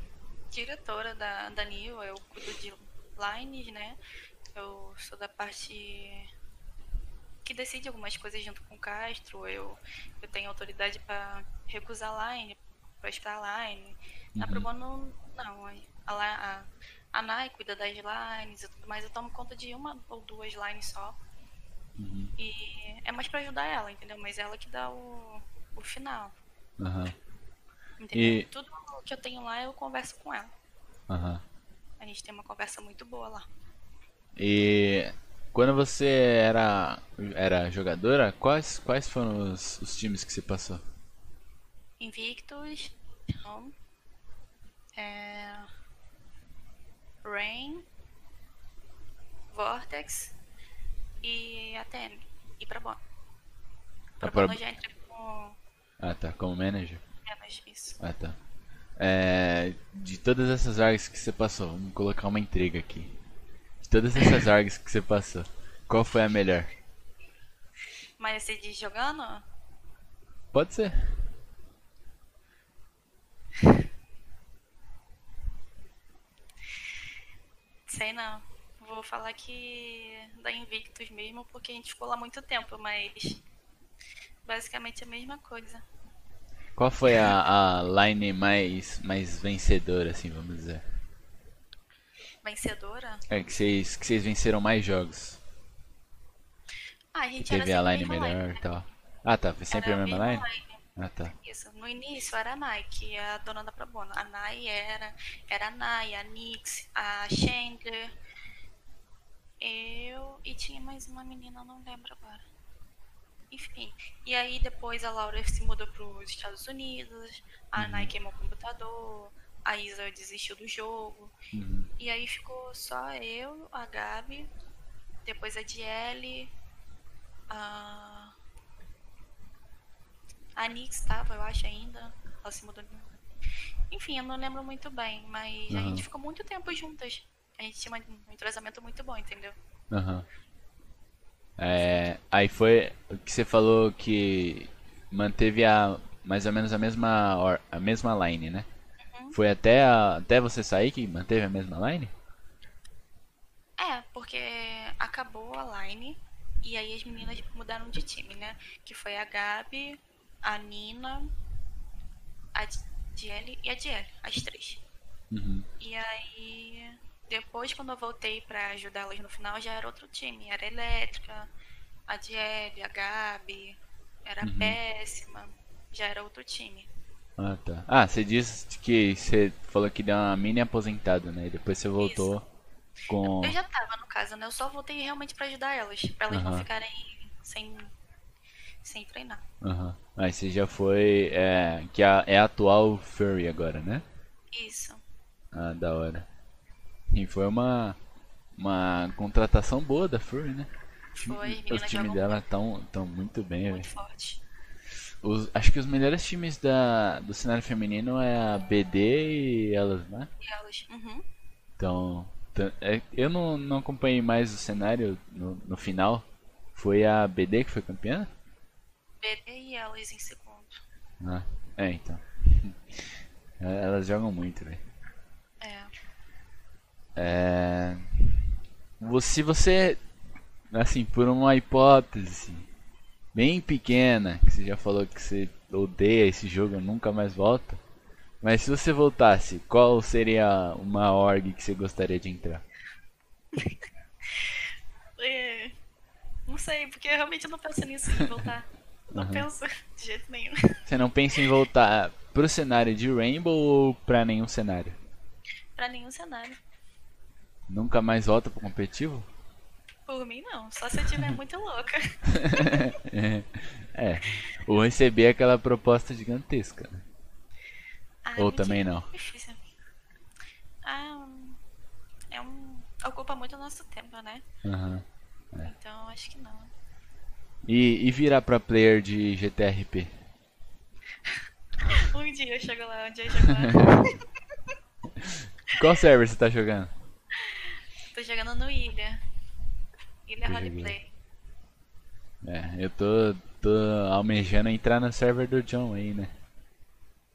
[SPEAKER 2] diretora da, da NIL, eu cuido de lines, né? Eu sou da parte que decide algumas coisas junto com o Castro. Eu, eu tenho autoridade para recusar line, para esperar line. Na
[SPEAKER 1] Uhum.
[SPEAKER 2] Pro Bono, não. A, a, a Nai cuida das lines e tudo mais. Eu tomo conta de uma ou duas lines só. E é mais pra ajudar ela, entendeu? Mas ela que dá o, o final.
[SPEAKER 1] Aham.
[SPEAKER 2] Entendeu?
[SPEAKER 1] E-
[SPEAKER 2] Tudo que eu tenho lá eu converso com ela.
[SPEAKER 1] Aham.
[SPEAKER 2] A gente tem uma conversa muito boa lá.
[SPEAKER 1] E quando você era, era jogadora, quais, quais foram os, os times que você passou?
[SPEAKER 2] Invictus, Home, é, Rain, Vortex e ATM. E pra Bono. Pra
[SPEAKER 1] Ah, pra-
[SPEAKER 2] Bono eu já entrei com
[SPEAKER 1] Ah, tá, como manager?
[SPEAKER 2] menos isso.
[SPEAKER 1] Ah, tá. É, de todas essas args que você passou, vamos colocar uma intriga aqui. De todas essas [laughs] args que você passou, qual foi a melhor?
[SPEAKER 2] Mas você diz jogando?
[SPEAKER 1] Pode ser. [laughs]
[SPEAKER 2] Sei não. Vou falar que da Invictus mesmo, porque a gente ficou lá muito tempo, mas basicamente a mesma coisa.
[SPEAKER 1] Qual foi a, a line mais, mais vencedora, assim, vamos dizer?
[SPEAKER 2] Vencedora?
[SPEAKER 1] É, que vocês, que vocês venceram mais jogos.
[SPEAKER 2] Ah, a gente
[SPEAKER 1] Teve a line melhor e
[SPEAKER 2] né?
[SPEAKER 1] tal. Ah, tá, foi sempre
[SPEAKER 2] Era
[SPEAKER 1] a mesma line?
[SPEAKER 2] line.
[SPEAKER 1] Ah, tá.
[SPEAKER 2] Isso, no início era a Nike, a dona da Probona. A Nai era, era a Nai, a Nix, a Chandler, eu e tinha mais uma menina, não lembro agora. Enfim, e aí depois a Laura se mudou para os Estados Unidos, a Nai queimou o computador, a Isa desistiu do jogo,
[SPEAKER 1] Uhum.
[SPEAKER 2] e aí ficou só eu, a Gabi, depois a Diele, a. A Nix tava, eu acho ainda. Ela se mudou. Enfim, eu não lembro muito bem, mas a
[SPEAKER 1] Aham.
[SPEAKER 2] gente ficou muito tempo juntas. A gente tinha um entrosamento muito bom, entendeu?
[SPEAKER 1] Aham. É, aí foi o que você falou que manteve a mais ou menos a mesma a mesma line, né?
[SPEAKER 2] Uhum.
[SPEAKER 1] Foi até a- até você sair que manteve a mesma line?
[SPEAKER 2] É, porque acabou a line e aí as meninas mudaram de time, né? Que foi a Gabi, a Nina, a Diele e a Diele, as três.
[SPEAKER 1] Uhum.
[SPEAKER 2] E aí, depois quando eu voltei pra ajudá-las no final, já era outro time. Era a Elétrica, a Diele, a Gabi, era a Péssima, já era outro time.
[SPEAKER 1] Ah, tá. Ah, você disse que você falou que deu uma mini aposentada, né? E depois você voltou com
[SPEAKER 2] Eu já tava, no caso, né? Eu só voltei realmente pra ajudar elas, pra elas não
[SPEAKER 1] Aham.
[SPEAKER 2] ficarem sem, sem treinar.
[SPEAKER 1] Aham. Aí você já foi é, que a- é a atual Furry agora, né?
[SPEAKER 2] Isso.
[SPEAKER 1] Ah, da hora. E foi uma uma contratação boa da Furry, né?
[SPEAKER 2] Foi,
[SPEAKER 1] Os times dela tão, tão muito bem, velho.
[SPEAKER 2] muito forte.
[SPEAKER 1] Os- acho que os melhores times da, do cenário feminino é a BD e elas, né?
[SPEAKER 2] E elas, uhum.
[SPEAKER 1] Então, é- eu não, não acompanhei mais o cenário no, no final. Foi a BD que foi campeã?
[SPEAKER 2] BD e elas em segundo.
[SPEAKER 1] Ah, é, então. [laughs] Elas jogam muito, velho.
[SPEAKER 2] É.
[SPEAKER 1] É... Se você, assim, por uma hipótese bem pequena, que você já falou que você odeia esse jogo, nunca mais volta. Mas se você voltasse, qual seria uma org que você gostaria de entrar? [laughs]
[SPEAKER 2] É, Não sei, porque eu realmente não penso nisso em voltar. [laughs] Não
[SPEAKER 1] Aham.
[SPEAKER 2] penso [laughs] de jeito nenhum.
[SPEAKER 1] Você não pensa em voltar pro cenário de Rainbow ou pra nenhum cenário?
[SPEAKER 2] pra nenhum cenário.
[SPEAKER 1] Nunca mais volta pro competitivo?
[SPEAKER 2] Por mim, não. Só se eu estiver muito [laughs] louca.
[SPEAKER 1] é. Ou receber aquela proposta gigantesca. né?
[SPEAKER 2] Ah,
[SPEAKER 1] Ou
[SPEAKER 2] mentira,
[SPEAKER 1] também não?
[SPEAKER 2] é Difícil. Ah, é um. Ocupa muito o nosso tempo, né?
[SPEAKER 1] Aham.
[SPEAKER 2] Então acho que não.
[SPEAKER 1] E, e virar pra player de GTRP? [laughs]
[SPEAKER 2] Um dia eu chego lá onde eu jogar. [laughs]
[SPEAKER 1] Qual server você tá jogando?
[SPEAKER 2] Tô jogando no Ilha. Ilha Roleplay.
[SPEAKER 1] É, eu tô, tô almejando entrar no server do John aí, né?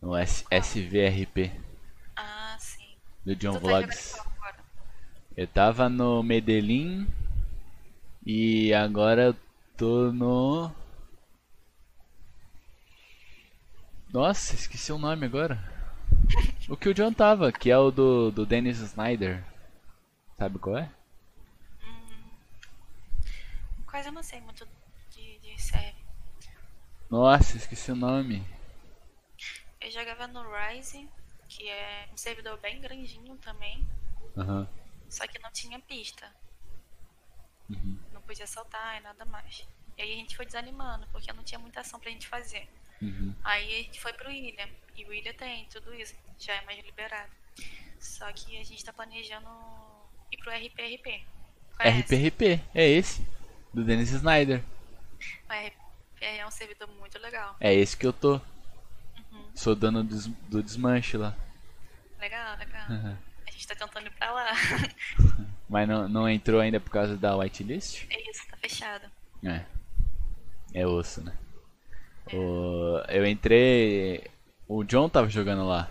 [SPEAKER 1] No S SVRP,
[SPEAKER 2] Ah, sim.
[SPEAKER 1] do John
[SPEAKER 2] tu tá
[SPEAKER 1] Vlogs.
[SPEAKER 2] agora?
[SPEAKER 1] Eu tava no Medellín e agora tô no. Nossa, esqueci o nome agora. O que o John tava, que é o do, do Dennis Snyder. Sabe qual é?
[SPEAKER 2] Quase eu não sei muito de, de serve.
[SPEAKER 1] Nossa, esqueci o nome.
[SPEAKER 2] Eu jogava no Rise, que é um servidor bem grandinho também,
[SPEAKER 1] Aham.
[SPEAKER 2] só que não tinha pista.
[SPEAKER 1] Uhum.
[SPEAKER 2] Podia saltar e nada mais. E aí a gente foi desanimando, porque não tinha muita ação pra gente fazer.
[SPEAKER 1] Uhum.
[SPEAKER 2] Aí a gente foi pro Ilha. E o Ilha tem tudo isso, já é mais liberado. Só que a gente tá planejando ir pro RPRP. Conhece?
[SPEAKER 1] RPRP, é esse. Do Dennis Snyder.
[SPEAKER 2] O RPRP é um servidor muito legal.
[SPEAKER 1] É esse que eu tô.
[SPEAKER 2] Uhum.
[SPEAKER 1] Sou dono do, do desmanche lá.
[SPEAKER 2] Legal, legal.
[SPEAKER 1] Uhum.
[SPEAKER 2] A gente tá tentando ir pra lá. [laughs]
[SPEAKER 1] Mas não, não entrou ainda por causa da whitelist?
[SPEAKER 2] é isso, tá fechado.
[SPEAKER 1] É. É osso, né? O, eu entrei. O John tava jogando lá.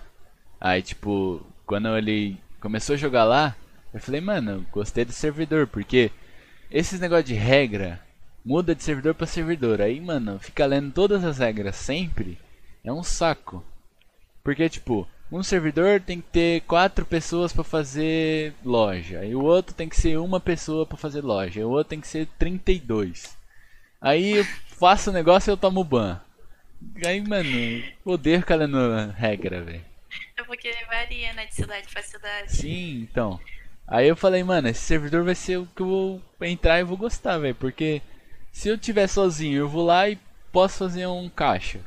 [SPEAKER 1] Aí, tipo, quando ele começou a jogar lá, eu falei, mano, gostei do servidor, porque esses negócios de regra muda de servidor pra servidor. Aí, mano, fica lendo todas as regras sempre. É um saco. Porque, tipo, um servidor tem que ter quatro pessoas pra fazer loja. E o outro tem que ser uma pessoa pra fazer loja. E o outro tem que ser 32. Aí eu faço o negócio e eu tomo ban. Aí, mano, odeio ficar lendo regra, velho.
[SPEAKER 2] É porque varia, né, de cidade pra cidade.
[SPEAKER 1] Sim, então. Aí eu falei, mano, esse servidor vai ser o que eu vou entrar e vou gostar, velho. Porque se eu tiver sozinho, eu vou lá e posso fazer um caixa.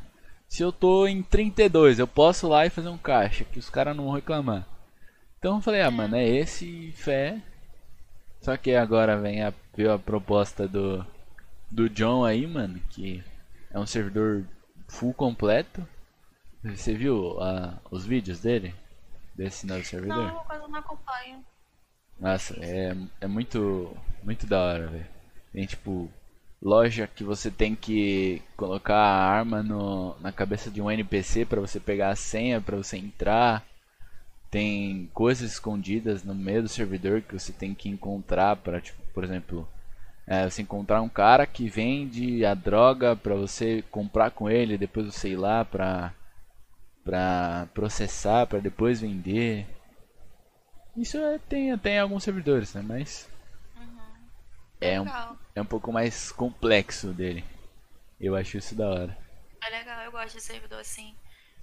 [SPEAKER 1] Se eu tô em 32, eu posso lá e fazer um caixa, que os caras não vão reclamar. Então eu falei, ah, mano, é esse fé. Só que agora vem a, a proposta do, do John aí, mano, que é um servidor full completo. Você viu ah, os vídeos dele? Desse novo servidor?
[SPEAKER 2] Não, quase não acompanho.
[SPEAKER 1] Nossa, é, é muito, muito da hora, velho. Tem tipo loja que você tem que colocar a arma no, na cabeça de um NPC pra você pegar a senha pra você entrar. Tem coisas escondidas no meio do servidor que você tem que encontrar para, tipo, por exemplo, é, você encontrar um cara que vende a droga pra você comprar com ele, depois você ir lá pra, pra processar, pra depois vender. Isso é, tem, tem alguns servidores, né? Mas é um. É um pouco mais complexo dele. Eu acho isso da hora.
[SPEAKER 2] É legal, eu gosto de servidor assim,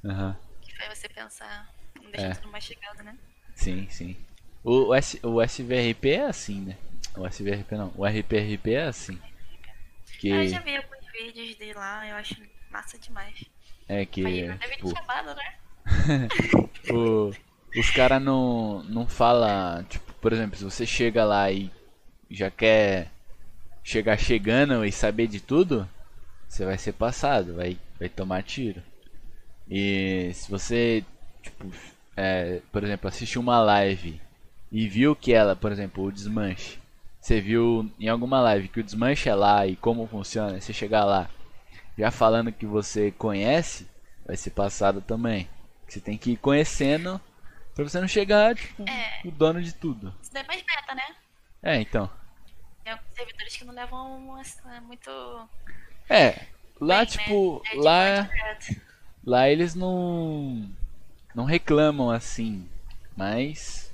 [SPEAKER 1] Aham.
[SPEAKER 2] que faz você pensar, não deixa
[SPEAKER 1] É.
[SPEAKER 2] tudo mastigado, né?
[SPEAKER 1] Sim, sim. O, o, S, o SVRP é assim, né? O SVRP não. O RPRP é assim. Que
[SPEAKER 2] Ah, Eu já vi alguns vídeos de lá, eu acho massa demais.
[SPEAKER 1] é que
[SPEAKER 2] Aí deve ter
[SPEAKER 1] tipo,
[SPEAKER 2] chamado, né? [laughs]
[SPEAKER 1] o, os caras não não fala, tipo, por exemplo, se você chega lá e já quer chegar chegando e saber de tudo, você vai ser passado, vai vai tomar tiro. E se você, tipo, é, por exemplo, assistiu uma live e viu que ela, por exemplo, o desmanche, você viu em alguma live que o desmanche é lá e como funciona, você chegar lá já falando que você conhece, vai ser passado também. Você tem que ir conhecendo pra você não chegar, tipo,
[SPEAKER 2] É.
[SPEAKER 1] o dono de tudo.
[SPEAKER 2] Isso daí é mais meta, né?
[SPEAKER 1] É, então.
[SPEAKER 2] Tem alguns servidores que não levam assim, muito.
[SPEAKER 1] É, lá
[SPEAKER 2] bem,
[SPEAKER 1] tipo,
[SPEAKER 2] né? É,
[SPEAKER 1] lá lá eles não não reclamam assim, mas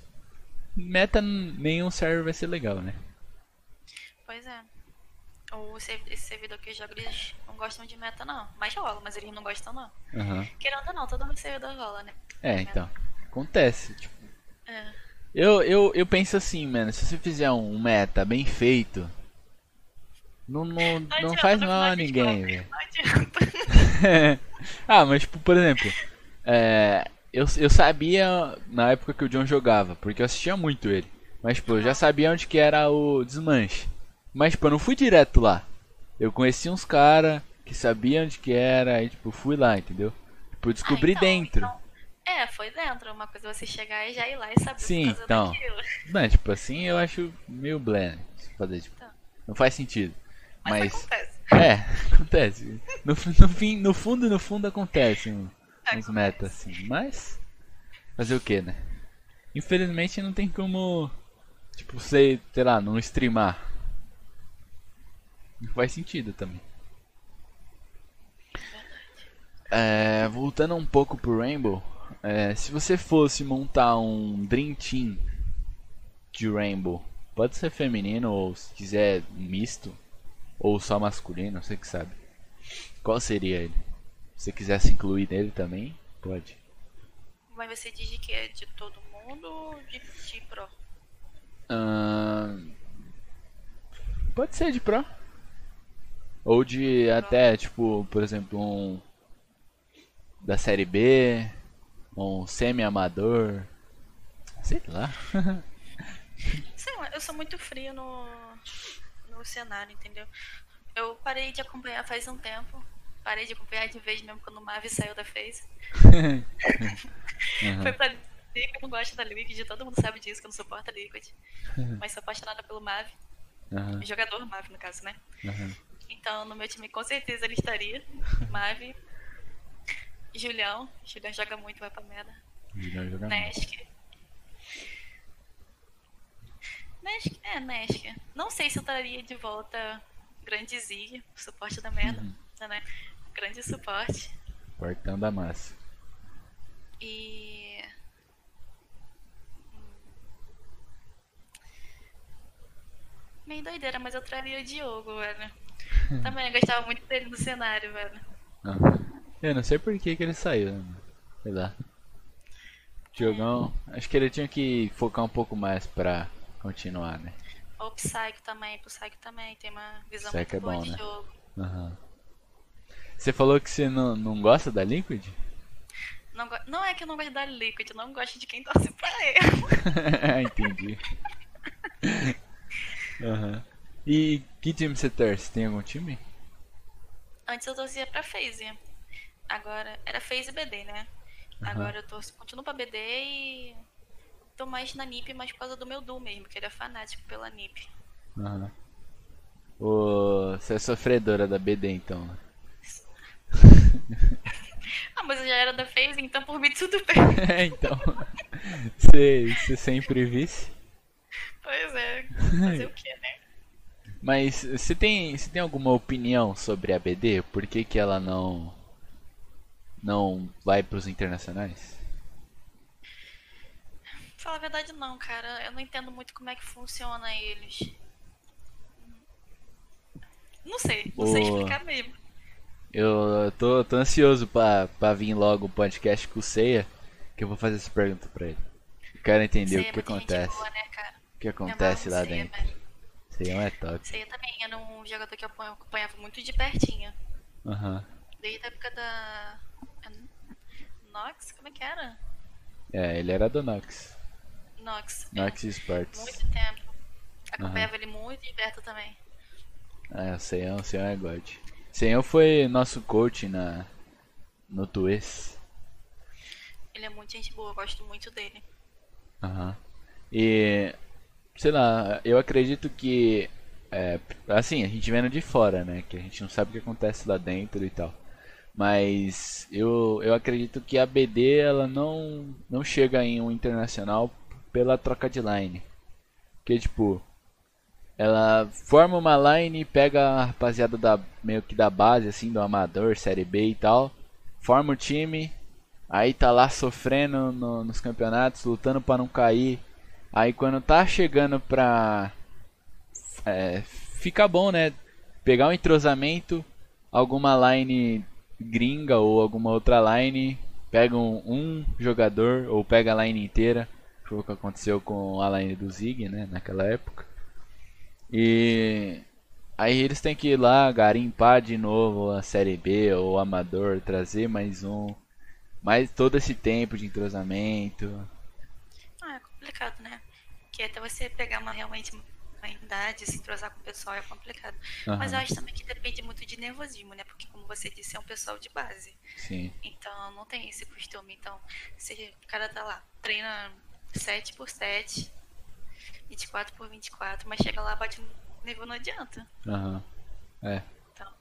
[SPEAKER 1] meta nenhum server vai ser legal, né?
[SPEAKER 2] Pois é. O, esse servidor que eu jogo, eles não gostam de meta, não. Mas rola, mas eles não gostam, não.
[SPEAKER 1] Aham.
[SPEAKER 2] Querendo ou não, todo mundo servidor rola, né?
[SPEAKER 1] É, então. Acontece, tipo,
[SPEAKER 2] É.
[SPEAKER 1] eu, eu, eu penso assim, mano, se você fizer um meta bem feito, não, não,
[SPEAKER 2] Não,
[SPEAKER 1] não faz mal a ninguém, velho. [laughs] Ah, mas tipo, por exemplo, é, eu, eu sabia na época que o John jogava, porque eu assistia muito ele. Mas tipo, eu já sabia onde que era o desmanche. Mas tipo, eu não fui direto lá. Eu conheci uns cara que sabiam onde que era e tipo, fui lá, entendeu? Tipo, eu descobri
[SPEAKER 2] Ah, então,
[SPEAKER 1] dentro.
[SPEAKER 2] então- é, foi dentro. Uma coisa é você chegar e já ir lá e saber
[SPEAKER 1] Sim, então.
[SPEAKER 2] daquilo. [laughs]
[SPEAKER 1] Tipo assim, eu acho meio se fazer tipo.
[SPEAKER 2] Tá.
[SPEAKER 1] Não faz sentido.
[SPEAKER 2] Mas,
[SPEAKER 1] Mas
[SPEAKER 2] acontece. [laughs]
[SPEAKER 1] é, acontece. No, no fim, no fundo, no fundo acontece um, uns metas assim. Mas fazer o que, né? Infelizmente não tem como tipo você, sei lá, não streamar. Não faz sentido também. É, voltando um pouco pro Rainbow, é, se você fosse montar um Dream Team de Rainbow, pode ser feminino ou se quiser misto, Ou só masculino, você que sabe. Qual seria ele? Se você quisesse incluir nele também, pode.
[SPEAKER 2] Mas você diz que é de todo mundo ou de, de pro?
[SPEAKER 1] Pode ser de pro. Ou de até, tipo, por exemplo, um da série B, um semi-amador. Sei lá. [laughs]
[SPEAKER 2] Sei lá, eu sou muito frio no, no cenário, entendeu? Eu parei de acompanhar faz um tempo. Parei de acompanhar de vez mesmo quando o Mavi saiu da Face. Foi pra dizer que eu não gosto da Liquid, todo mundo sabe disso, que eu não suporto a Liquid. Mas sou apaixonada pelo Mavi.
[SPEAKER 1] Aham,
[SPEAKER 2] Jogador Mavi, no caso, né? Então, no meu time, com certeza ele estaria. [laughs] Mavi. Julião. Julião joga muito, vai pra merda.
[SPEAKER 1] Melhor jogador.
[SPEAKER 2] Nesk. Nesk, é, Nesk. Não sei se eu estaria de volta grande Zig, suporte da merda, né? Grande suporte.
[SPEAKER 1] Portão da massa.
[SPEAKER 2] E. Meio doideira, mas eu traria o Diogo, velho. [laughs] Também eu gostava muito dele no cenário, velho.
[SPEAKER 1] Aham. Eu não sei por que, que ele saiu, né? Sei lá. Diogão, acho que ele tinha que focar um pouco mais pra continuar, né?
[SPEAKER 2] Ou Psycho também, pro Psycho também tem uma visão
[SPEAKER 1] Psycho
[SPEAKER 2] muito
[SPEAKER 1] é
[SPEAKER 2] boa
[SPEAKER 1] bom,
[SPEAKER 2] de
[SPEAKER 1] né?
[SPEAKER 2] jogo.
[SPEAKER 1] Aham. Você falou que você não, não gosta da Liquid?
[SPEAKER 2] Não, não é que eu não gosto da Liquid, eu não gosto de quem torce pra ele. [laughs]
[SPEAKER 1] Entendi. [laughs] Aham. E que time você torce? Tem algum time?
[SPEAKER 2] Antes eu torcia pra FaZe. Agora, era FaZe e BD, né? Agora eu torço, continuo pra BD e tô mais na NiP, mas por causa do meu Doom mesmo, que ele é fanático pela NiP.
[SPEAKER 1] Aham. Você é sofredora da BD então.
[SPEAKER 2] Ah, mas eu já era da FaZe, então por mim tudo bem. [laughs]
[SPEAKER 1] É, então. Você, você sempre vice?
[SPEAKER 2] Pois é, fazer o que, né?
[SPEAKER 1] Mas você tem, você tem alguma opinião sobre a BD? Por que, que ela não não vai pros internacionais?
[SPEAKER 2] Falar a verdade não, cara. Eu não entendo muito como é que funciona eles. Não sei, não sei
[SPEAKER 1] Ô.
[SPEAKER 2] explicar mesmo.
[SPEAKER 1] Eu tô, tô ansioso pra, pra vir logo o podcast com o Ceia, que eu vou fazer essa pergunta pra ele. Eu quero entender
[SPEAKER 2] Ceia
[SPEAKER 1] o que
[SPEAKER 2] é gente
[SPEAKER 1] acontece.
[SPEAKER 2] boa, né?
[SPEAKER 1] O que acontece lá
[SPEAKER 2] Ceia,
[SPEAKER 1] dentro.
[SPEAKER 2] velho.
[SPEAKER 1] Ceia é top.
[SPEAKER 2] Ceia também era um jogador que eu acompanhava muito de pertinho.
[SPEAKER 1] Aham.
[SPEAKER 2] Desde a época da. É Nox? Como é que era?
[SPEAKER 1] É, ele era do Nox.
[SPEAKER 2] Nox. é,
[SPEAKER 1] Nox Sports.
[SPEAKER 2] Muito tempo. Acompanhava ele muito de perto também.
[SPEAKER 1] É, o Ceião, o Ceião é God. Ceião foi nosso coach na, no Tuês.
[SPEAKER 2] Ele é muito gente boa, eu gosto muito dele.
[SPEAKER 1] Aham. E, sei lá, eu acredito que, é, assim, a gente vendo de fora, né? Que a gente não sabe o que acontece lá dentro e tal. Mas eu, eu acredito que a BD ela não, não chega em um internacional pela troca de line. Porque, tipo, ela forma uma line, pega a rapaziada da, meio que da base, assim, do amador, série B e tal, forma o time, aí tá lá sofrendo no- nos campeonatos, lutando pra não cair. Aí quando tá chegando pra é, ficar bom, né? Pegar um entrosamento, alguma line gringa ou alguma outra line, pega um, um jogador ou pega a line inteira. Foi o que aconteceu com a line do Zig, né? Naquela época. E aí eles têm que ir lá garimpar de novo a série B ou o amador, trazer mais um. Mais todo esse tempo de entrosamento.
[SPEAKER 2] Ah, é complicado, né? Que até você pegar uma realmente uma idade, se entrosar com o pessoal é complicado. Mas eu acho também que depende muito de nervosismo, né? Porque como você disse, é um pessoal de base.
[SPEAKER 1] Sim.
[SPEAKER 2] Então não tem esse costume. Então, se o cara tá lá, treina 7 por 7, 24 por 24, mas chega lá, bate no nível, não adianta.
[SPEAKER 1] Aham. É,
[SPEAKER 2] Então,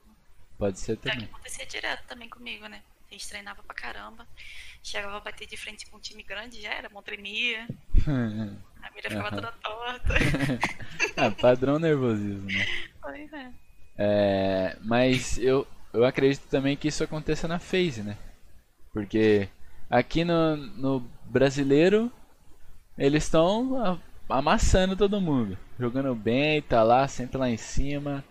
[SPEAKER 1] pode ser
[SPEAKER 2] é o que
[SPEAKER 1] também.
[SPEAKER 2] acontecia direto também comigo, né? A gente treinava pra caramba. Chegava a bater de frente com um time grande, já era, mão tremia, [laughs] a mira ficava toda torta. [laughs]
[SPEAKER 1] ah, padrão nervosismo, né?
[SPEAKER 2] Pois é.
[SPEAKER 1] É, mas eu, eu acredito também que isso aconteça na FaZe, né? Porque aqui no, no brasileiro eles estão amassando todo mundo, jogando bem, tá lá, sempre lá em cima.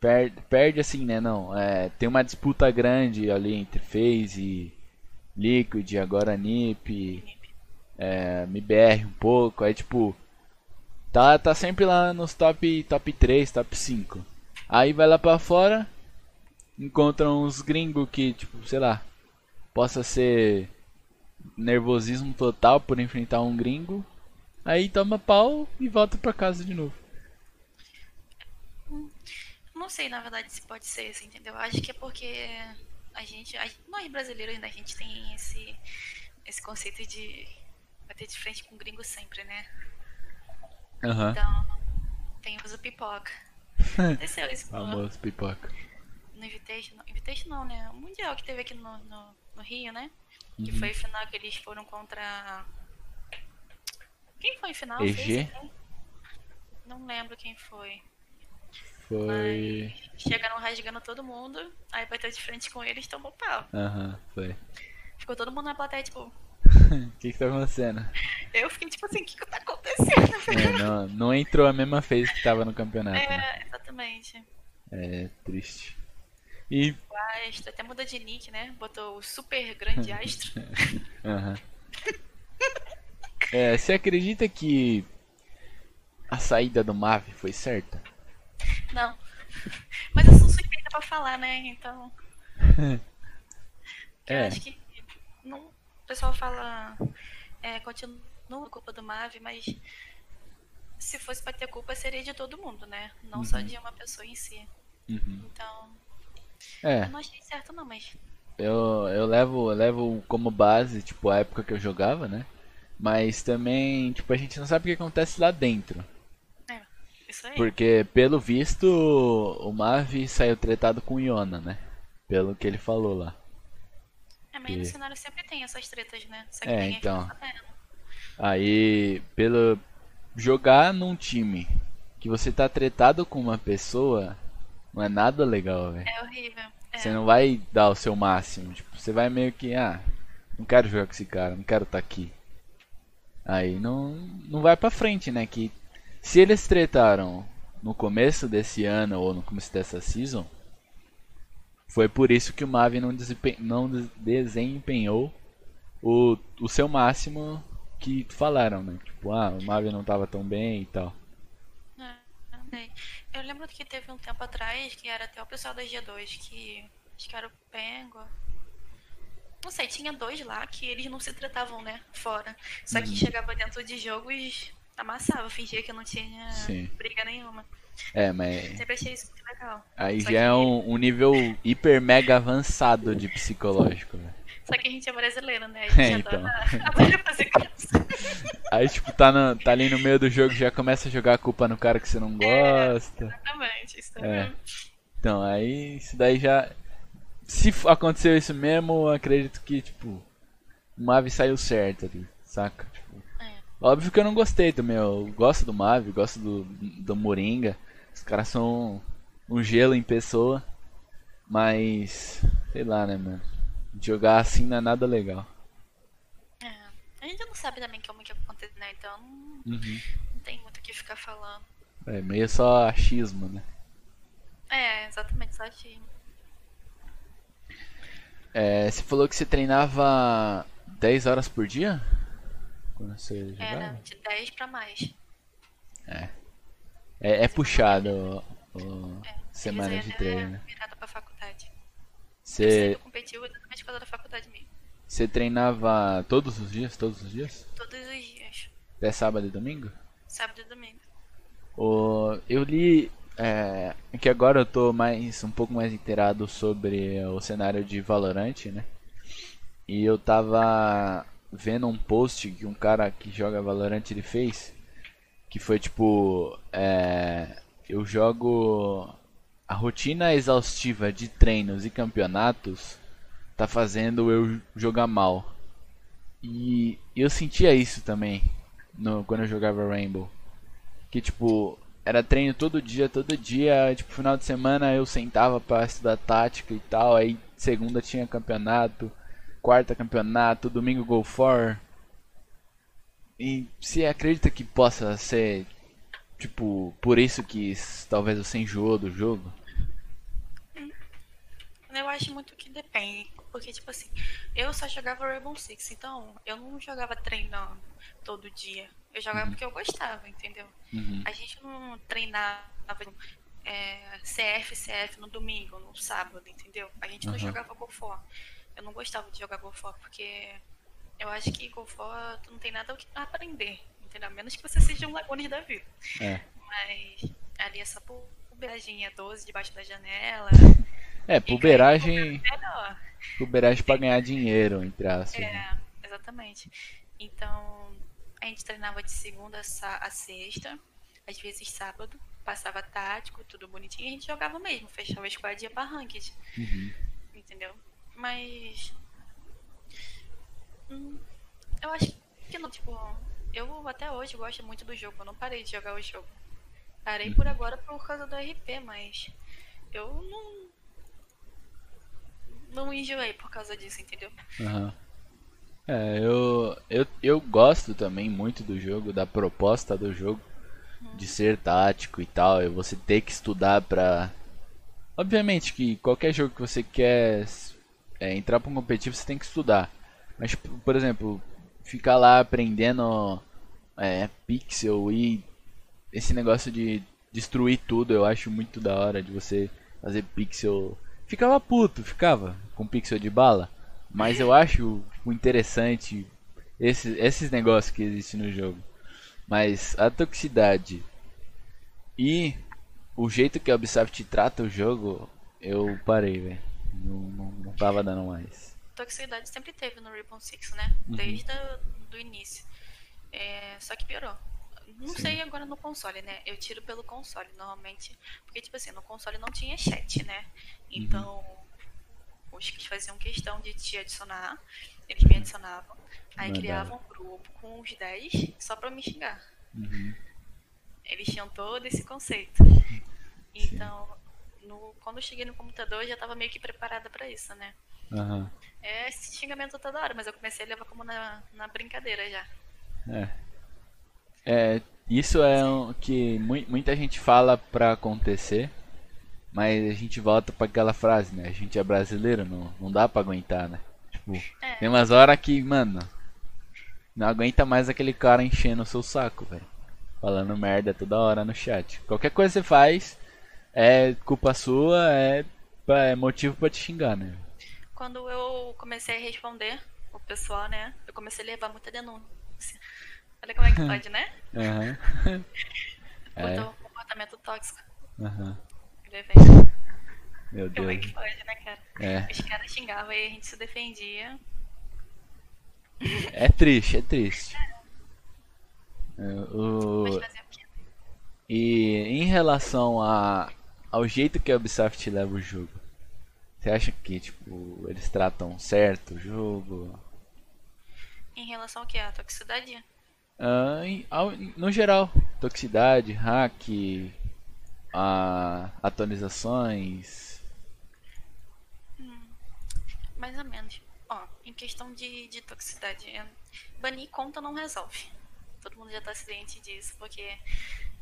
[SPEAKER 1] Perde, perde assim, né? Não. É, tem uma disputa grande ali entre FaZe, Liquid, agora NiP, é, MBR um pouco. Aí tipo. Tá, tá sempre lá nos top, top 3, top 5. Aí vai lá pra fora, encontra uns gringos que, tipo, sei lá, possa ser nervosismo total por enfrentar um gringo. Aí toma pau e volta pra casa de novo.
[SPEAKER 2] Não sei, na verdade, se pode ser assim, entendeu? Acho que é porque a gente, a, nós brasileiros ainda, a gente tem esse, esse conceito de bater de frente com gringo sempre, né?
[SPEAKER 1] Aham.
[SPEAKER 2] Então, temos o pipoca. [laughs] Aconteceu isso
[SPEAKER 1] Famoso pipoca.
[SPEAKER 2] no Invitation, Invitation não, né? O Mundial que teve aqui no, no, no Rio, né? Que
[SPEAKER 1] Uhum.
[SPEAKER 2] foi a final que eles foram contra. Quem foi em final?
[SPEAKER 1] EG?
[SPEAKER 2] Fez, né? Não lembro quem foi.
[SPEAKER 1] Foi.
[SPEAKER 2] Mas chegaram rasgando todo mundo, aí bateu de frente com eles e tomou pau.
[SPEAKER 1] Aham, foi.
[SPEAKER 2] Ficou todo mundo na plateia, tipo.
[SPEAKER 1] O [laughs] que que tá acontecendo?
[SPEAKER 2] Eu fiquei tipo assim, o que que tá acontecendo?
[SPEAKER 1] É, não, não entrou a mesma phase que tava no campeonato, né?
[SPEAKER 2] É, exatamente.
[SPEAKER 1] É triste. E.
[SPEAKER 2] O Astro até mudou de nick, né? Botou o super grande [laughs] astro.
[SPEAKER 1] Aham. É, você acredita que a saída do Mavi foi certa?
[SPEAKER 2] Não. Mas eu sou suspeita pra falar, né? Então. [laughs] Eu
[SPEAKER 1] É.
[SPEAKER 2] acho que. Pessoal fala. É, continua a culpa do Mavi, mas. Se fosse pra ter culpa, seria de todo mundo, né? Não só de uma pessoa em si.
[SPEAKER 1] Uhum.
[SPEAKER 2] Então.
[SPEAKER 1] É,
[SPEAKER 2] Eu não achei certo, não, mas.
[SPEAKER 1] eu, eu levo, eu levo como base, tipo, a época que eu jogava, né? Mas também, tipo, a gente não sabe o que acontece lá dentro.
[SPEAKER 2] É, isso aí.
[SPEAKER 1] Porque, pelo visto, o Mavi saiu tretado com o Iona, né? Pelo que ele falou lá.
[SPEAKER 2] É, mas no cenário sempre tem essas tretas, né? Só que
[SPEAKER 1] É, então. Aí, pelo jogar num time que você tá tretado com uma pessoa, não é nada legal, velho.
[SPEAKER 2] É horrível. É.
[SPEAKER 1] Você não vai dar o seu máximo, tipo, você vai meio que, ah, não quero jogar com esse cara, não quero estar aqui. Aí não não vai pra frente, né, que se eles tretaram no começo desse ano ou no começo dessa season, foi por isso que o Mavi não, desempen- não des- desempenhou o, o seu máximo que falaram, né? Tipo, ah, o Mavi não tava tão bem e tal.
[SPEAKER 2] É. Eu lembro que teve um tempo atrás que era até o pessoal da G2 que. Acho que era o Pengo. Não sei, tinha dois lá que eles não se tratavam, né? Fora. Só que chegava dentro de jogos, amassava, fingia que não tinha
[SPEAKER 1] Sim.
[SPEAKER 2] briga nenhuma.
[SPEAKER 1] É, mas
[SPEAKER 2] Sempre achei isso muito legal.
[SPEAKER 1] aí
[SPEAKER 2] Só
[SPEAKER 1] já é
[SPEAKER 2] que-
[SPEAKER 1] um, um nível hiper mega avançado de psicológico, né?
[SPEAKER 2] Só que a gente é brasileiro, né? A [laughs] gente
[SPEAKER 1] É,
[SPEAKER 2] adora,
[SPEAKER 1] então.
[SPEAKER 2] adora fazer graça. [laughs]
[SPEAKER 1] Aí, tipo, tá, no- tá ali no meio do jogo já começa a jogar a culpa no cara que você não gosta.
[SPEAKER 2] Exatamente, isso
[SPEAKER 1] É.
[SPEAKER 2] também.
[SPEAKER 1] Então, aí isso daí já. Se aconteceu isso mesmo, acredito que, tipo, o Mavi saiu certo ali, saca? Tipo,
[SPEAKER 2] É.
[SPEAKER 1] óbvio que eu não gostei também, eu gosto do Mavi, gosto do, do Moringa. Os caras são um gelo em pessoa. Mas, sei lá, né, mano? Jogar assim não é nada legal.
[SPEAKER 2] É. A gente não sabe também como que acontece, né? Então não,
[SPEAKER 1] Uhum.
[SPEAKER 2] não tem muito o que ficar falando.
[SPEAKER 1] É meio só achismo, né?
[SPEAKER 2] É, exatamente, só achei.
[SPEAKER 1] É, você falou que você treinava 10 horas por dia? Quando você jogava?
[SPEAKER 2] Era de 10 pra mais.
[SPEAKER 1] É, é puxado o, o
[SPEAKER 2] É.
[SPEAKER 1] semana
[SPEAKER 2] Eles
[SPEAKER 1] de treino,
[SPEAKER 2] é
[SPEAKER 1] né?
[SPEAKER 2] virada pra faculdade. Eu
[SPEAKER 1] Você,
[SPEAKER 2] competiu por causa da faculdade mesmo.
[SPEAKER 1] você treinava todos os dias? Todos os dias?
[SPEAKER 2] Todos os dias.
[SPEAKER 1] Até sábado e domingo?
[SPEAKER 2] Sábado e domingo.
[SPEAKER 1] O, eu li é, que agora eu tô mais um pouco mais inteirado sobre o cenário de Valorant, né? E eu tava vendo um post que um cara que joga Valorant ele fez, que foi tipo, é, eu jogo a rotina exaustiva de treinos e campeonatos tá fazendo eu jogar mal. E eu sentia isso também no, quando eu jogava Rainbow. Que tipo, era treino todo dia, todo dia, tipo, final de semana eu sentava pra estudar tática e tal, aí segunda tinha campeonato, quarta campeonato, domingo Go For. E você acredita que possa ser, tipo, por isso que talvez você enjoou do jogo?
[SPEAKER 2] eu acho muito que depende. Porque, tipo assim, eu só jogava Rainbow Six, então eu não jogava treinando todo dia. Eu jogava
[SPEAKER 1] Uhum.
[SPEAKER 2] porque eu gostava, entendeu?
[SPEAKER 1] Uhum.
[SPEAKER 2] A gente não treinava é, CF, CF no domingo, no sábado, entendeu? A gente não
[SPEAKER 1] Aham.
[SPEAKER 2] jogava GoFor. Eu não gostava de jogar GoFor porque eu acho que GoFor tu não tem nada o que aprender, entendeu? A menos que você seja um Lagones da vida.
[SPEAKER 1] É.
[SPEAKER 2] Mas ali essa puberagem 12 debaixo da janela.
[SPEAKER 1] É, puberagem,
[SPEAKER 2] é
[SPEAKER 1] puberagem pra ganhar dinheiro, entre aspas. né?
[SPEAKER 2] É, exatamente. Então, a gente treinava de segunda a sexta, às vezes sábado, passava tático, tudo bonitinho, e a gente jogava mesmo, fechava a squad e ia pra ranked,
[SPEAKER 1] Uhum.
[SPEAKER 2] entendeu? Mas. Hum, eu acho que não, tipo, eu até hoje gosto muito do jogo, eu não parei de jogar o jogo. Parei por agora por causa do RP, mas eu não. Não enjoei por causa disso, entendeu?
[SPEAKER 1] Aham. É, eu, eu, eu gosto também muito do jogo, da proposta do jogo, de ser tático e tal, e você ter que estudar pra. Obviamente que qualquer jogo que você quer é, entrar pra um competitivo você tem que estudar. Mas, por exemplo, ficar lá aprendendo é, pixel e esse negócio de destruir tudo eu acho muito da hora de você fazer pixel. Ficava puto, ficava com pixel de bala. Mas eu acho tipo, interessante esses, esses negócios que existem no jogo. Mas a toxicidade e o jeito que a Ubisoft trata o jogo, eu parei, velho. Não, não, não tava dando mais.
[SPEAKER 2] Toxicidade sempre teve no Ribbon Six, né? Desde o início. É, só que piorou. Não
[SPEAKER 1] Sim.
[SPEAKER 2] sei agora no console, né? Eu tiro pelo console, normalmente. Porque, tipo assim, no console não tinha chat, né? Então, os que faziam questão de te adicionar, eles me adicionavam. Aí
[SPEAKER 1] Mandaram.
[SPEAKER 2] criavam um grupo com uns 10 só pra me xingar.
[SPEAKER 1] Uhum.
[SPEAKER 2] Eles tinham todo esse conceito. Então, no, quando eu cheguei no computador, eu já tava meio que preparada pra isso, né?
[SPEAKER 1] Aham.
[SPEAKER 2] É esse xingamento toda hora, mas eu comecei a levar como na, na brincadeira já.
[SPEAKER 1] É. É, isso é o que mui- muita gente fala pra acontecer, mas a gente volta pra aquela frase, né? A gente é brasileiro, não, não dá pra aguentar, né? Tipo,
[SPEAKER 2] É.
[SPEAKER 1] tem umas horas que, mano, não aguenta mais aquele cara enchendo o seu saco, velho. Falando merda toda hora no chat. Qualquer coisa que você faz é culpa sua, é, é motivo pra te xingar, né?
[SPEAKER 2] Quando eu comecei a responder o pessoal, né? Eu comecei a levar muita denúncia. Olha como é que [laughs] pode, né?
[SPEAKER 1] Aham. [laughs] É.
[SPEAKER 2] Um comportamento tóxico. Levei.
[SPEAKER 1] Meu
[SPEAKER 2] Como é
[SPEAKER 1] Deus.
[SPEAKER 2] que pode, né, cara?
[SPEAKER 1] É.
[SPEAKER 2] Os caras xingavam e a gente se defendia.
[SPEAKER 1] É triste, é triste. [laughs] É, o-
[SPEAKER 2] o?
[SPEAKER 1] E em relação a, ao jeito que a Ubisoft leva o jogo, você acha que tipo eles tratam certo o jogo?
[SPEAKER 2] Em relação ao que? A toxicidade?
[SPEAKER 1] Ah, em- ao- no geral, toxicidade, hack, a, atualizações.
[SPEAKER 2] Mais ou menos. Ó, em questão de, de toxicidade, banir conta não resolve. Todo mundo já tá ciente disso, porque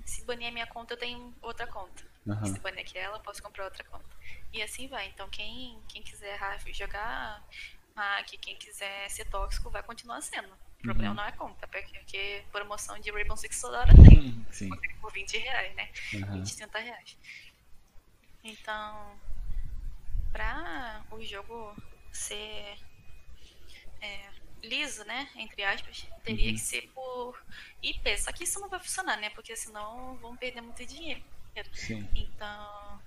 [SPEAKER 2] se banir a minha conta, eu tenho outra conta.
[SPEAKER 1] Aham.
[SPEAKER 2] Se banir aquela, eu posso comprar outra conta. E assim vai. Então, quem, quem quiser jogar hack, quem quiser ser tóxico, vai continuar sendo. O problema não é conta, porque promoção de Rainbow Six toda hora tem.
[SPEAKER 1] Sim.
[SPEAKER 2] Consegue por 20 reais, né?
[SPEAKER 1] Aham.
[SPEAKER 2] 20, 30 reais. Então, pra o jogo ser é, liso, né? Entre aspas, teria
[SPEAKER 1] Uhum.
[SPEAKER 2] que ser por IP. Só que isso não vai funcionar, né? Porque senão vão perder muito dinheiro.
[SPEAKER 1] Sim.
[SPEAKER 2] Então,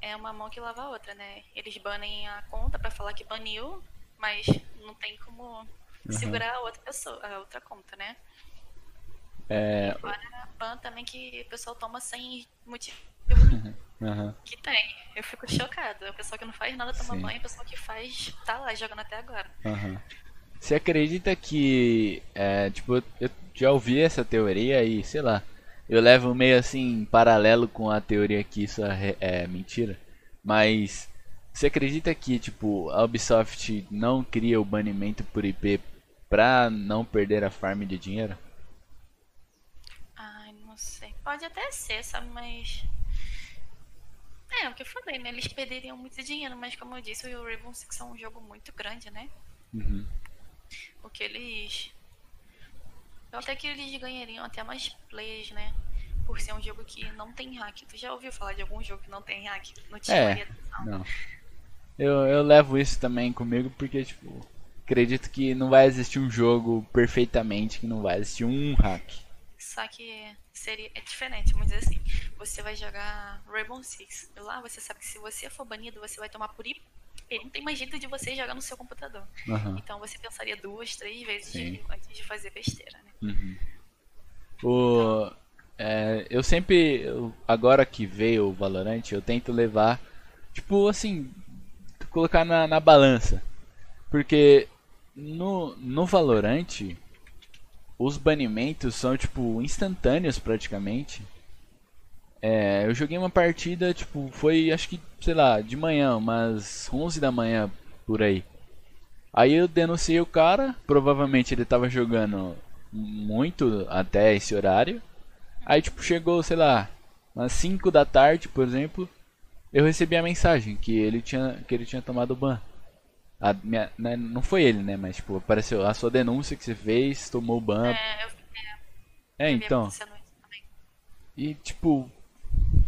[SPEAKER 2] é uma mão que lava a outra, né? Eles banem a conta pra falar que baniu, mas não tem como segurar a outra pessoa, a outra conta, né?
[SPEAKER 1] É,
[SPEAKER 2] Fora ban também que o pessoal toma sem motivo
[SPEAKER 1] aham.
[SPEAKER 2] que tem. Eu fico chocada. A pessoa que não faz nada toma
[SPEAKER 1] Sim.
[SPEAKER 2] banho, a pessoa que faz tá lá jogando até agora.
[SPEAKER 1] Aham. Você acredita que, é, tipo, eu- já ouvi essa teoria e, sei lá, eu levo meio assim em paralelo com a teoria que isso é, é mentira, mas você acredita que, tipo, a Ubisoft não cria o banimento por IP pra não perder a farm de dinheiro?
[SPEAKER 2] Ai, não sei. Pode até ser, sabe, mas. É, o que eu falei, né? Eles perderiam muito dinheiro, mas como eu disse, o Rainbow Six é um jogo muito grande, né?
[SPEAKER 1] Uhum.
[SPEAKER 2] O que eles. Eu até que eles ganhariam até mais players, né? Por ser um jogo que não tem hack. Tu já ouviu falar de algum jogo que não tem hack? Não tinha
[SPEAKER 1] É. Não. Eu, eu levo isso também comigo porque, tipo, acredito que não vai existir um jogo perfeitamente que não vai existir um hack.
[SPEAKER 2] Só que seria é diferente, vamos dizer assim. Você vai jogar Rainbow Six. Lá você sabe que se você for banido, você vai tomar por IP. Não tem mais jeito de você jogar no seu computador.
[SPEAKER 1] Aham.
[SPEAKER 2] Então você pensaria duas, três vezes de- antes de fazer besteira, né?
[SPEAKER 1] Uhum. O, é, eu sempre, agora que veio o Valorant, eu tento levar, tipo assim, colocar na, na balança. Porque no, no Valorant, os banimentos são, tipo, instantâneos praticamente. É, eu joguei uma partida, tipo, foi, acho que, sei lá, de manhã, umas 11 da manhã, por aí. Aí eu denunciei o cara, provavelmente ele tava jogando muito até esse horário. Aí tipo chegou, sei lá, umas 5 da tarde, por exemplo, eu recebi a mensagem que ele tinha que ele tinha tomado ban. A minha, né, não foi ele, né, mas tipo, apareceu a sua denúncia que você fez, tomou ban.
[SPEAKER 2] É, eu,
[SPEAKER 1] É,
[SPEAKER 2] vi
[SPEAKER 1] então. E tipo,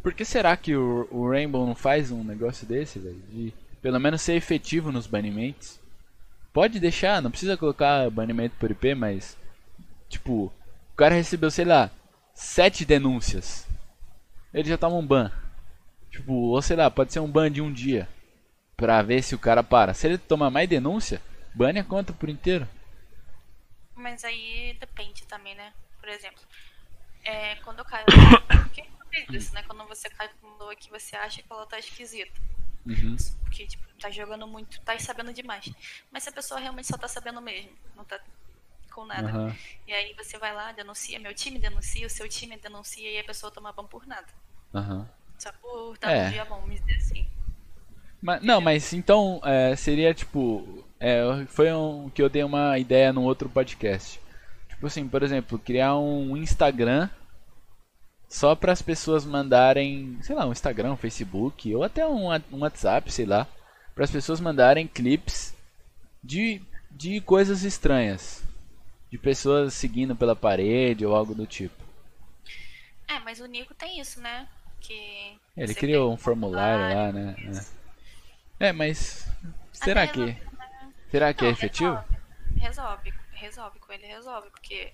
[SPEAKER 1] por que será que o, o Rainbow não faz um negócio desse, velho? De pelo menos ser efetivo nos banimentos? Pode deixar, não precisa colocar banimento por IP, mas tipo, o cara recebeu, sei lá, sete denúncias. Ele já toma um ban. Tipo, ou sei lá, pode ser um ban de um dia. Pra ver se o cara para. Se ele tomar mais denúncia, bane a conta por inteiro.
[SPEAKER 2] Mas aí depende também, né? Por exemplo, é, quando eu caio. [coughs] Por que eu fiz isso, né? Quando você cai com uma pessoa que você acha que ela tá esquisita.
[SPEAKER 1] Uhum.
[SPEAKER 2] Porque, tipo, tá jogando muito, tá sabendo demais. Mas se a pessoa realmente só tá sabendo mesmo, não tá com nada.
[SPEAKER 1] Aham.
[SPEAKER 2] E aí você vai lá, denuncia, meu time denuncia, o seu time denuncia e a pessoa toma ban por nada.
[SPEAKER 1] Aham.
[SPEAKER 2] Só por estar
[SPEAKER 1] É.
[SPEAKER 2] um dia bom, me dizer assim.
[SPEAKER 1] Mas, não, mas então é, seria tipo. É, foi um que eu dei uma ideia num outro podcast. Tipo assim, por exemplo, criar um Instagram só para as pessoas mandarem, sei lá, um Instagram, um Facebook ou até um, um WhatsApp, sei lá, para as pessoas mandarem clips de, de coisas estranhas, de pessoas seguindo pela parede ou algo do tipo.
[SPEAKER 2] É, mas o Nico tem isso, né? Que.
[SPEAKER 1] Ele criou um formulário lá, né? É, É, mas será
[SPEAKER 2] Até
[SPEAKER 1] que
[SPEAKER 2] resolve, né?
[SPEAKER 1] será que é
[SPEAKER 2] Não,
[SPEAKER 1] efetivo?
[SPEAKER 2] Resolve, resolve, resolve, com ele resolve, porque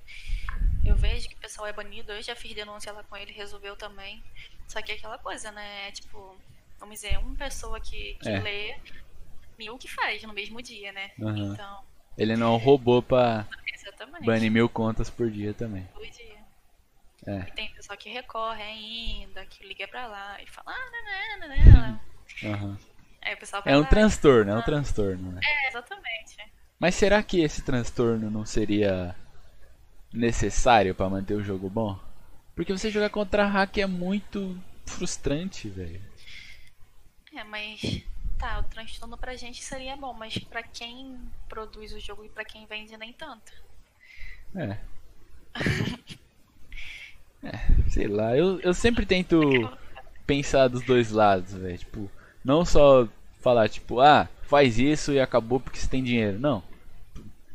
[SPEAKER 2] eu vejo que o pessoal é banido, eu já fiz denúncia lá com ele, resolveu também. Só que é aquela coisa, né? É Tipo, vamos dizer, uma pessoa que, que
[SPEAKER 1] É.
[SPEAKER 2] lê, mil que faz no mesmo dia, né?
[SPEAKER 1] Aham.
[SPEAKER 2] Então,
[SPEAKER 1] Ele não é um robô pra
[SPEAKER 2] exatamente.
[SPEAKER 1] banir mil contas por dia também.
[SPEAKER 2] Todo dia.
[SPEAKER 1] É.
[SPEAKER 2] E tem pessoal que recorre ainda, que liga pra lá e fala, ah, não, não, não, não.
[SPEAKER 1] Aham.
[SPEAKER 2] Aí o pessoal
[SPEAKER 1] É um
[SPEAKER 2] lá,
[SPEAKER 1] transtorno, é um transtorno, né?
[SPEAKER 2] É, exatamente.
[SPEAKER 1] Mas será que esse transtorno não seria necessário pra manter o jogo bom? Porque você jogar contra hack é muito frustrante, velho.
[SPEAKER 2] É, mas tá, o transtorno pra gente seria bom, mas pra quem produz o jogo e pra quem vende nem tanto.
[SPEAKER 1] É. [laughs] É, sei lá, eu, eu sempre tento [laughs] pensar dos dois lados, velho. Tipo, não só falar, tipo, ah, faz isso e acabou porque você tem dinheiro. Não.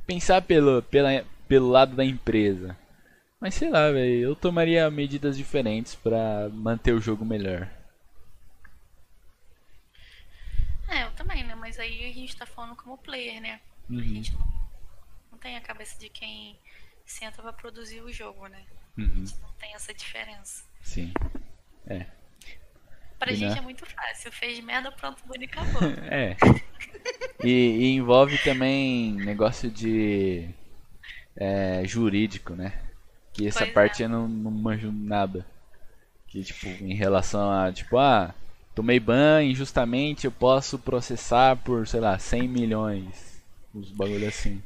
[SPEAKER 1] Pensar pelo, pela, pelo lado da empresa. Mas sei lá, velho, eu tomaria medidas diferentes pra manter o jogo melhor.
[SPEAKER 2] É, eu também, né? Mas aí a gente tá falando como player, né? A
[SPEAKER 1] Uhum,
[SPEAKER 2] gente não, não tem a cabeça de quem senta pra produzir o jogo, né? A
[SPEAKER 1] uhum,
[SPEAKER 2] gente não tem essa diferença.
[SPEAKER 1] sim. É.
[SPEAKER 2] Pra
[SPEAKER 1] E,
[SPEAKER 2] gente
[SPEAKER 1] né?
[SPEAKER 2] é muito fácil. Fez merda, pronto, bonito e acabou. [laughs]
[SPEAKER 1] É. E, e envolve também negócio de é, jurídico, né? Que essa
[SPEAKER 2] Pois é.
[SPEAKER 1] parte eu não, não manjo nada. Que tipo, em relação a tipo, ah, tomei ban injustamente, eu posso processar por, sei lá, 100 milhões. Os bagulho assim.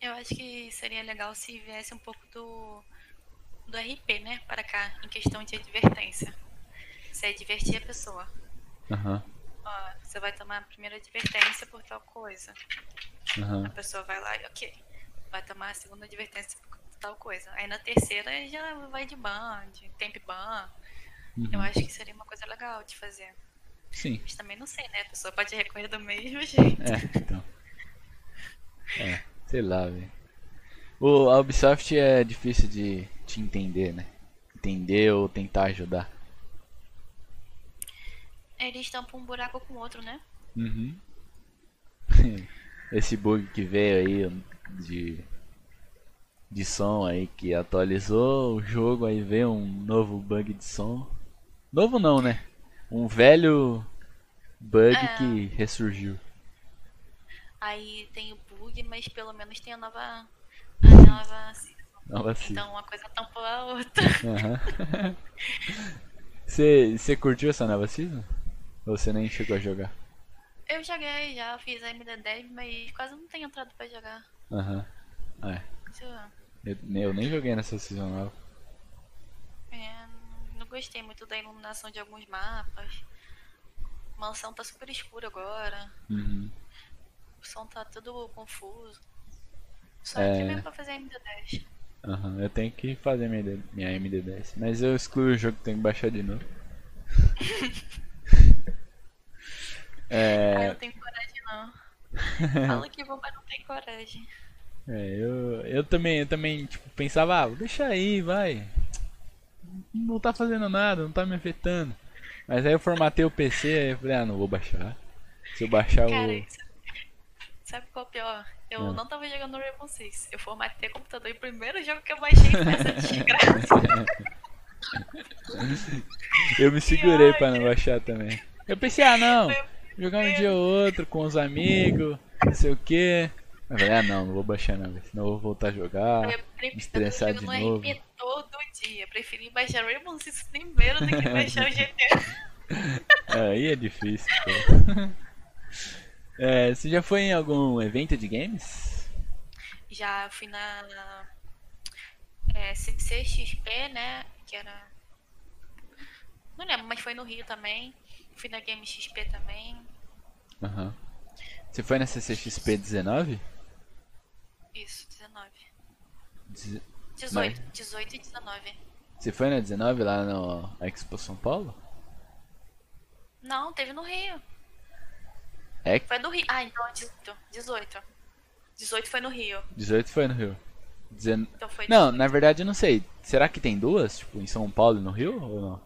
[SPEAKER 2] Eu acho que seria legal se viesse um pouco do, do RP, né? Para cá, em questão de advertência. Você advertir a pessoa.
[SPEAKER 1] Aham,
[SPEAKER 2] Ó, você vai tomar a primeira advertência por tal coisa. A
[SPEAKER 1] aham.
[SPEAKER 2] pessoa vai lá e ok. Vai tomar a segunda advertência por tal coisa. Aí na terceira já vai de ban, de temp ban. Eu
[SPEAKER 1] uhum.
[SPEAKER 2] acho que seria uma coisa legal de fazer.
[SPEAKER 1] Sim.
[SPEAKER 2] Mas também não sei, né? A pessoa pode recorrer do mesmo [laughs] jeito.
[SPEAKER 1] É, então. É, sei lá, velho. O a Ubisoft é difícil de te entender, né? Entender ou tentar ajudar.
[SPEAKER 2] Eles tampam um buraco com o outro, né?
[SPEAKER 1] Uhum. [laughs] Esse bug que veio aí de de som aí que atualizou o jogo aí veio um novo bug de som. Novo não, né? Um velho bug
[SPEAKER 2] É.
[SPEAKER 1] que ressurgiu.
[SPEAKER 2] Aí tem o bug, mas pelo menos tem a nova. A nova. [laughs]
[SPEAKER 1] Nova.
[SPEAKER 2] Então uma coisa tampou a outra.
[SPEAKER 1] Aham. [laughs] Você você curtiu essa nova season? Você nem chegou a jogar?
[SPEAKER 2] Eu joguei já, fiz a MD10, mas quase não tenho entrado pra jogar.
[SPEAKER 1] Aham. É.
[SPEAKER 2] Isso,
[SPEAKER 1] Eu, eu nem joguei nessa season nova.
[SPEAKER 2] é, não gostei muito da iluminação de alguns mapas. A mansão tá super escura agora.
[SPEAKER 1] Uhum.
[SPEAKER 2] O som tá tudo confuso. Só
[SPEAKER 1] É.
[SPEAKER 2] que mesmo pra fazer a MD10.
[SPEAKER 1] Aham, eu tenho que fazer minha, minha MD10. Mas eu excluo o jogo, tenho que baixar de novo. [laughs]
[SPEAKER 2] Ah,
[SPEAKER 1] é,
[SPEAKER 2] eu não tenho coragem não. [laughs] Fala que vou, mas não tem coragem.
[SPEAKER 1] é, eu, eu também, eu também tipo, pensava, ah, deixa aí, vai. Não tá fazendo nada, não tá me afetando. Mas aí eu formatei o PC e eu falei, ah, não vou baixar. Se eu baixar
[SPEAKER 2] Cara,
[SPEAKER 1] o.
[SPEAKER 2] isso- sabe qual é o pior? Eu
[SPEAKER 1] Ah.
[SPEAKER 2] não tava jogando no Rainbow Six. Eu formatei o computador e o primeiro jogo que eu baixei foi essa desgraça. [laughs]
[SPEAKER 1] Eu me segurei pra não baixar também. Eu pensei, ah não, jogar um dia ou outro com os amigos, não sei o que. Eu falei, ah não, não vou baixar não, velho, senão eu vou voltar a jogar.
[SPEAKER 2] Eu,
[SPEAKER 1] me estressar de
[SPEAKER 2] jogando
[SPEAKER 1] novo.
[SPEAKER 2] RP todo dia. Preferi baixar Rainbow Six primeiro do que baixar o GTA. [laughs]
[SPEAKER 1] Aí é difícil, pô. É, você já foi em algum evento de games?
[SPEAKER 2] Já fui na é, CCXP, né? Que era. Não lembro, mas foi no Rio também. Fui na Game XP também.
[SPEAKER 1] Aham. Você foi na CCXP 19?
[SPEAKER 2] Isso, 19.
[SPEAKER 1] Deze-
[SPEAKER 2] 18, 18 e 19.
[SPEAKER 1] Você foi na 19 lá no Expo São Paulo?
[SPEAKER 2] Não, teve no Rio.
[SPEAKER 1] É,
[SPEAKER 2] Foi no Rio. Ah, então é 18. 18. 18 foi no Rio.
[SPEAKER 1] 18 foi no Rio. Dezen...
[SPEAKER 2] Então foi
[SPEAKER 1] Não,
[SPEAKER 2] 18.
[SPEAKER 1] na verdade eu não sei. Será que tem duas? Tipo, em São Paulo e no Rio? Ou não?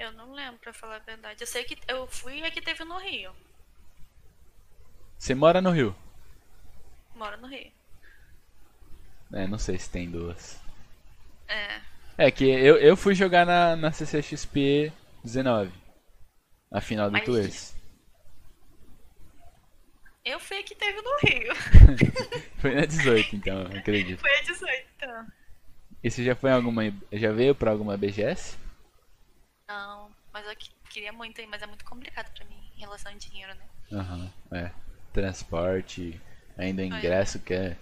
[SPEAKER 2] Eu não lembro, pra falar a verdade. Eu sei que eu fui e que teve no Rio.
[SPEAKER 1] Você mora no Rio?
[SPEAKER 2] Moro no Rio.
[SPEAKER 1] É, não sei se tem duas.
[SPEAKER 2] É.
[SPEAKER 1] É que eu, eu fui jogar na, na CCXP 19. A final do
[SPEAKER 2] Mas-
[SPEAKER 1] Tours.
[SPEAKER 2] Eu fui a que teve no Rio. [laughs]
[SPEAKER 1] Foi na 18, então, acredito.
[SPEAKER 2] foi a 18, então.
[SPEAKER 1] E você já foi em alguma. Já veio pra alguma BGS?
[SPEAKER 2] Não, mas eu que- queria muito mas é muito complicado pra mim em relação a dinheiro, né?
[SPEAKER 1] Aham, é. Transporte, ainda o ingresso que é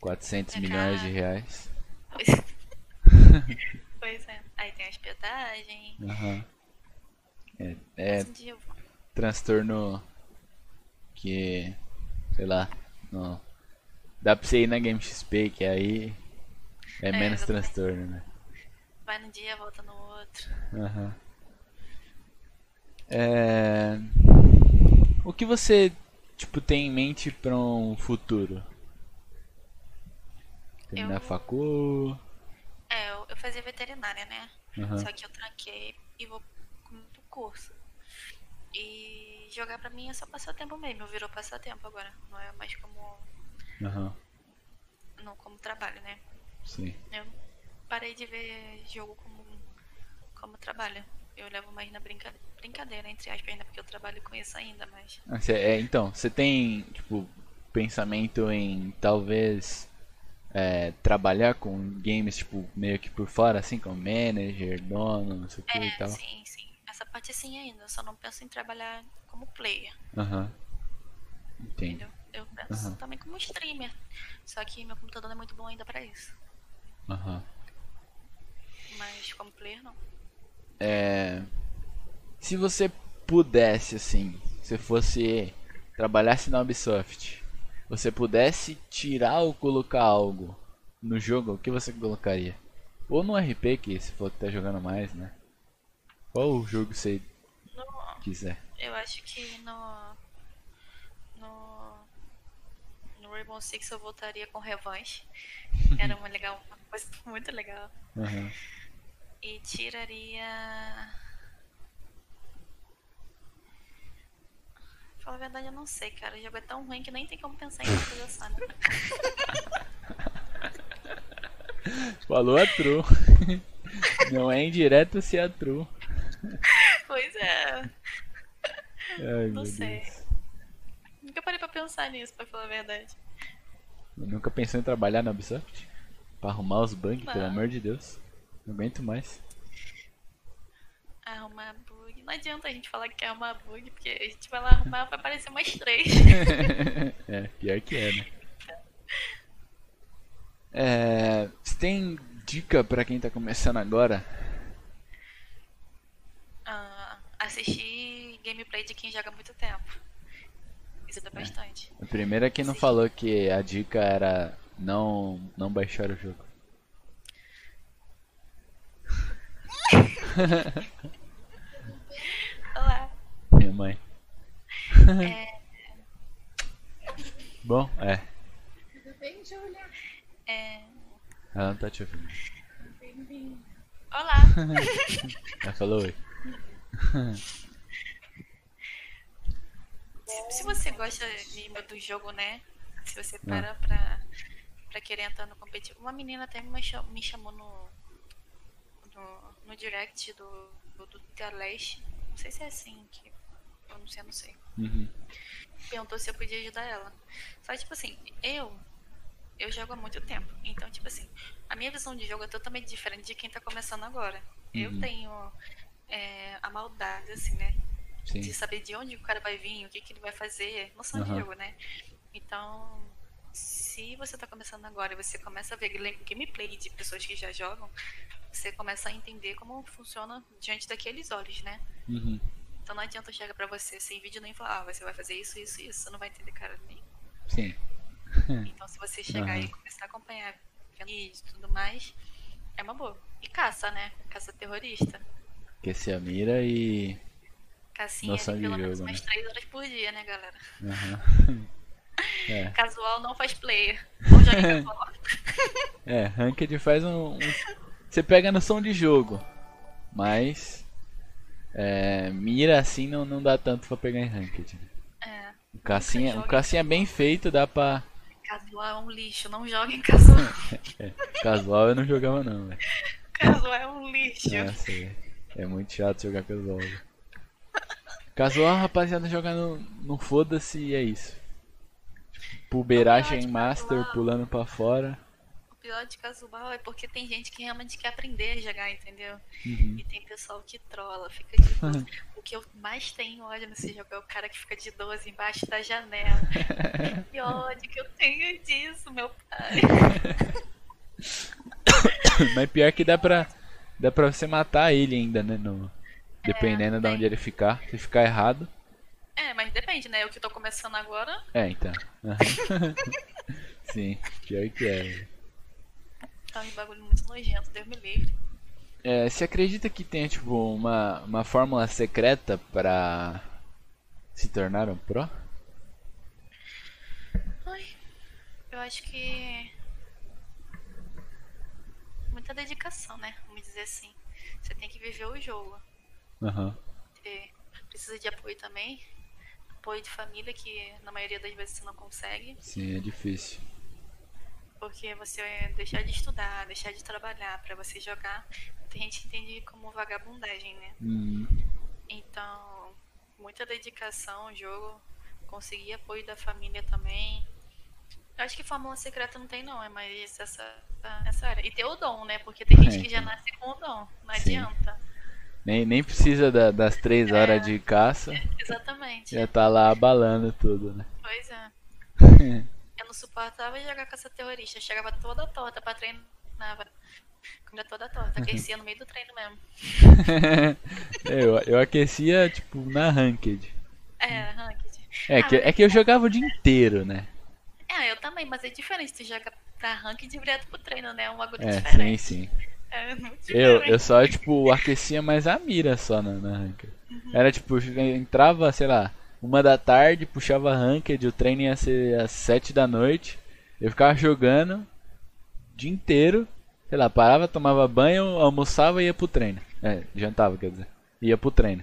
[SPEAKER 1] 400
[SPEAKER 2] É
[SPEAKER 1] milhões de reais.
[SPEAKER 2] Pois, [laughs] pois é. Aí tem a hospedagem.
[SPEAKER 1] Aham. É, é
[SPEAKER 2] vou.
[SPEAKER 1] transtorno que. Sei lá. Não. Dá pra você ir na Game XP, que aí é, menos
[SPEAKER 2] exatamente.
[SPEAKER 1] transtorno, né?
[SPEAKER 2] Vai num dia, volta no outro.
[SPEAKER 1] Aham. É... O que você tipo tem em mente para um futuro? Terminar
[SPEAKER 2] Eu-
[SPEAKER 1] facu?
[SPEAKER 2] É, eu, eu fazia veterinária, né?
[SPEAKER 1] Aham.
[SPEAKER 2] Só que eu tranquei e vou pro curso. E jogar pra mim é só passatempo mesmo, virou passatempo agora. Não é mais como,
[SPEAKER 1] Aham.
[SPEAKER 2] não como trabalho, né?
[SPEAKER 1] Sim.
[SPEAKER 2] Eu parei de ver jogo como, como trabalho. Eu levo mais na brinca, brincadeira, entre aspas, ainda porque eu trabalho com isso ainda, mas.
[SPEAKER 1] Ah, é, então, você tem tipo pensamento em talvez é, trabalhar com games tipo meio que por fora, assim, como manager, dono, não sei o que e
[SPEAKER 2] É,
[SPEAKER 1] tal?
[SPEAKER 2] sim, sim. Essa parte sim ainda. Eu só não penso em trabalhar como player,
[SPEAKER 1] Aham. Entendo.
[SPEAKER 2] entendeu? Eu penso
[SPEAKER 1] Aham.
[SPEAKER 2] também como streamer. Só que meu computador não é muito bom ainda pra isso.
[SPEAKER 1] Aham.
[SPEAKER 2] Mas como player não.
[SPEAKER 1] É, se você pudesse, assim, se fosse trabalhasse na Ubisoft, você pudesse tirar ou colocar algo no jogo, o que você colocaria? Ou no RP, que se for que tá jogando mais, né? Qual o jogo você
[SPEAKER 2] No,
[SPEAKER 1] quiser.
[SPEAKER 2] Eu acho que no. No. No Rainbow Six eu voltaria com revanche. [laughs] Era uma legal, uma coisa muito legal.
[SPEAKER 1] Aham.
[SPEAKER 2] E tiraria. Falar a verdade, eu não sei, cara. O jogo é tão ruim que nem tem como pensar em outra coisa né? [laughs]
[SPEAKER 1] Falou a true. [laughs] Não é indireto se é true.
[SPEAKER 2] Pois é.
[SPEAKER 1] Ai,
[SPEAKER 2] Não sei.
[SPEAKER 1] Deus.
[SPEAKER 2] Nunca parei pra pensar nisso, pra falar a verdade.
[SPEAKER 1] Nunca pensou em trabalhar na Ubisoft? Pra arrumar os bugs, pelo amor de Deus. Não aguento mais.
[SPEAKER 2] Arrumar bug. Não adianta a gente falar que quer arrumar bug, porque a gente vai lá arrumar vai aparecer mais três. [laughs]
[SPEAKER 1] é, pior que é, né? É, você tem dica pra quem tá começando agora?
[SPEAKER 2] Ah, assistir gameplay de quem joga há muito tempo. Isso é bastante.
[SPEAKER 1] A primeira que não falou que a dica era não, não baixar o jogo.
[SPEAKER 2] Olá.
[SPEAKER 1] Minha mãe.
[SPEAKER 2] É,
[SPEAKER 1] Bom, é.
[SPEAKER 3] Tudo bem, Júlia?
[SPEAKER 2] é,
[SPEAKER 1] Ela não tá te ouvindo.
[SPEAKER 3] Bem-vindo.
[SPEAKER 2] Olá.
[SPEAKER 1] Ela falou oi.
[SPEAKER 2] Se, se você gosta de- do jogo, né? Se você para pra, pra querer entrar no competitivo. Uma menina até me cha- me chamou no, no, no direct do, do, do Teleste. Não sei se é assim que. Eu não sei, eu não sei.
[SPEAKER 1] Uhum.
[SPEAKER 2] Perguntou se eu podia ajudar ela. Só tipo assim, eu. Eu jogo há muito tempo. Então, tipo assim, a minha visão de jogo é totalmente diferente de quem tá começando agora. Eu
[SPEAKER 1] Uhum.
[SPEAKER 2] tenho é, a maldade, assim, né?
[SPEAKER 1] Sim.
[SPEAKER 2] de saber de onde o cara vai vir, o que, que ele vai fazer, noção de
[SPEAKER 1] Aham.
[SPEAKER 2] jogo, né? Então, se você tá começando agora e você começa a ver gameplay de pessoas que já jogam, você começa a entender como funciona diante daqueles olhos, né?
[SPEAKER 1] Uhum.
[SPEAKER 2] Então não adianta chegar pra você sem vídeo nem falar, ah, você vai fazer isso, isso, isso, você não vai entender cara nem.
[SPEAKER 1] Sim. [laughs]
[SPEAKER 2] Então se você chegar
[SPEAKER 1] Aham.
[SPEAKER 2] e começar a acompanhar vídeos e tudo mais, é uma boa. E caça, né? Caça terrorista.
[SPEAKER 1] Aquecer a mira e.
[SPEAKER 2] Cacinha
[SPEAKER 1] Noção
[SPEAKER 2] ali pelo menos
[SPEAKER 1] jogo,
[SPEAKER 2] umas
[SPEAKER 1] né?
[SPEAKER 2] 3 horas por dia, né, galera?
[SPEAKER 1] Aham. [laughs] É.
[SPEAKER 2] Casual não faz player. Não joga. [laughs]
[SPEAKER 1] É, Ranked faz um, um- Você pega a noção de jogo, mas. É, mira assim não, não dá tanto pra pegar em Ranked.
[SPEAKER 2] É,
[SPEAKER 1] O cassinha, cassinha bem feito dá pra.
[SPEAKER 2] casual é um lixo, não joga em casual. [laughs]
[SPEAKER 1] É, casual eu não jogava não, velho.
[SPEAKER 2] casual é um lixo.
[SPEAKER 1] É. É muito chato jogar casual. Casual, rapaziada, joga no, no foda-se e é isso. Puberagem em master, pulando pra fora.
[SPEAKER 2] O pior de casual é porque tem gente que realmente quer aprender a jogar, entendeu?
[SPEAKER 1] Uhum.
[SPEAKER 2] E tem pessoal que trola, fica de 12. [laughs] O que eu mais tenho ódio nesse jogo é o cara que fica de 12 embaixo da janela. [laughs] que ódio que eu tenho disso, meu pai. [coughs]
[SPEAKER 1] Mas pior que dá pra. Dá pra você matar ele ainda, né? No, dependendo de
[SPEAKER 2] tem.
[SPEAKER 1] onde ele ficar. Se ficar errado.
[SPEAKER 2] É, mas depende, né? Eu que tô começando agora,
[SPEAKER 1] É, então. [laughs] Sim, pior que é.
[SPEAKER 2] tá um bagulho muito nojento, Deus me livre.
[SPEAKER 1] É, você acredita que tem tipo uma, uma fórmula secreta pra se tornar um pro?
[SPEAKER 2] Ai, eu acho que. Muita dedicação, né? Vamos dizer assim. Você tem que viver o jogo.
[SPEAKER 1] Aham.
[SPEAKER 2] Você precisa de apoio também. Apoio de família, que na maioria das vezes você não consegue.
[SPEAKER 1] Sim, é difícil.
[SPEAKER 2] Porque você deixar de estudar, deixar de trabalhar pra você jogar. Tem gente que entende como vagabundagem, né?
[SPEAKER 1] Hum,
[SPEAKER 2] Então, muita dedicação ao jogo. Conseguir apoio da família também. Eu acho que fórmula secreta não tem não, é mais essa, essa área. E ter o dom, né? Porque tem gente que já
[SPEAKER 1] então.
[SPEAKER 2] nasce com o dom. Não
[SPEAKER 1] Sim.
[SPEAKER 2] adianta.
[SPEAKER 1] Nem, nem precisa da- das três horas de caça. [laughs]
[SPEAKER 2] Exatamente.
[SPEAKER 1] Já tá lá abalando tudo, né?
[SPEAKER 2] Pois é. [laughs] Eu não suportava jogar com essa terrorista. Eu chegava toda torta pra treinar. Comida toda torta. Aquecia no meio do treino mesmo. [laughs]
[SPEAKER 1] eu, eu aquecia, tipo, na ranked.
[SPEAKER 2] É, ranked.
[SPEAKER 1] É que, é que eu jogava o dia inteiro, né?
[SPEAKER 2] É, eu também, mas é diferente tu joga pra ranked direto pro treino, né? É um bagulho
[SPEAKER 1] É, sim,
[SPEAKER 2] diferente.
[SPEAKER 1] sim.
[SPEAKER 2] É
[SPEAKER 1] Eu, eu só, tipo, aquecia mais a mira só na, na ranked. Era tipo, entrava, sei lá, uma da tarde, puxava ranked, o treino ia ser às sete da noite. Eu ficava jogando o dia inteiro, sei lá, parava, tomava banho, almoçava e ia pro treino. É, jantava, quer dizer. Ia pro treino.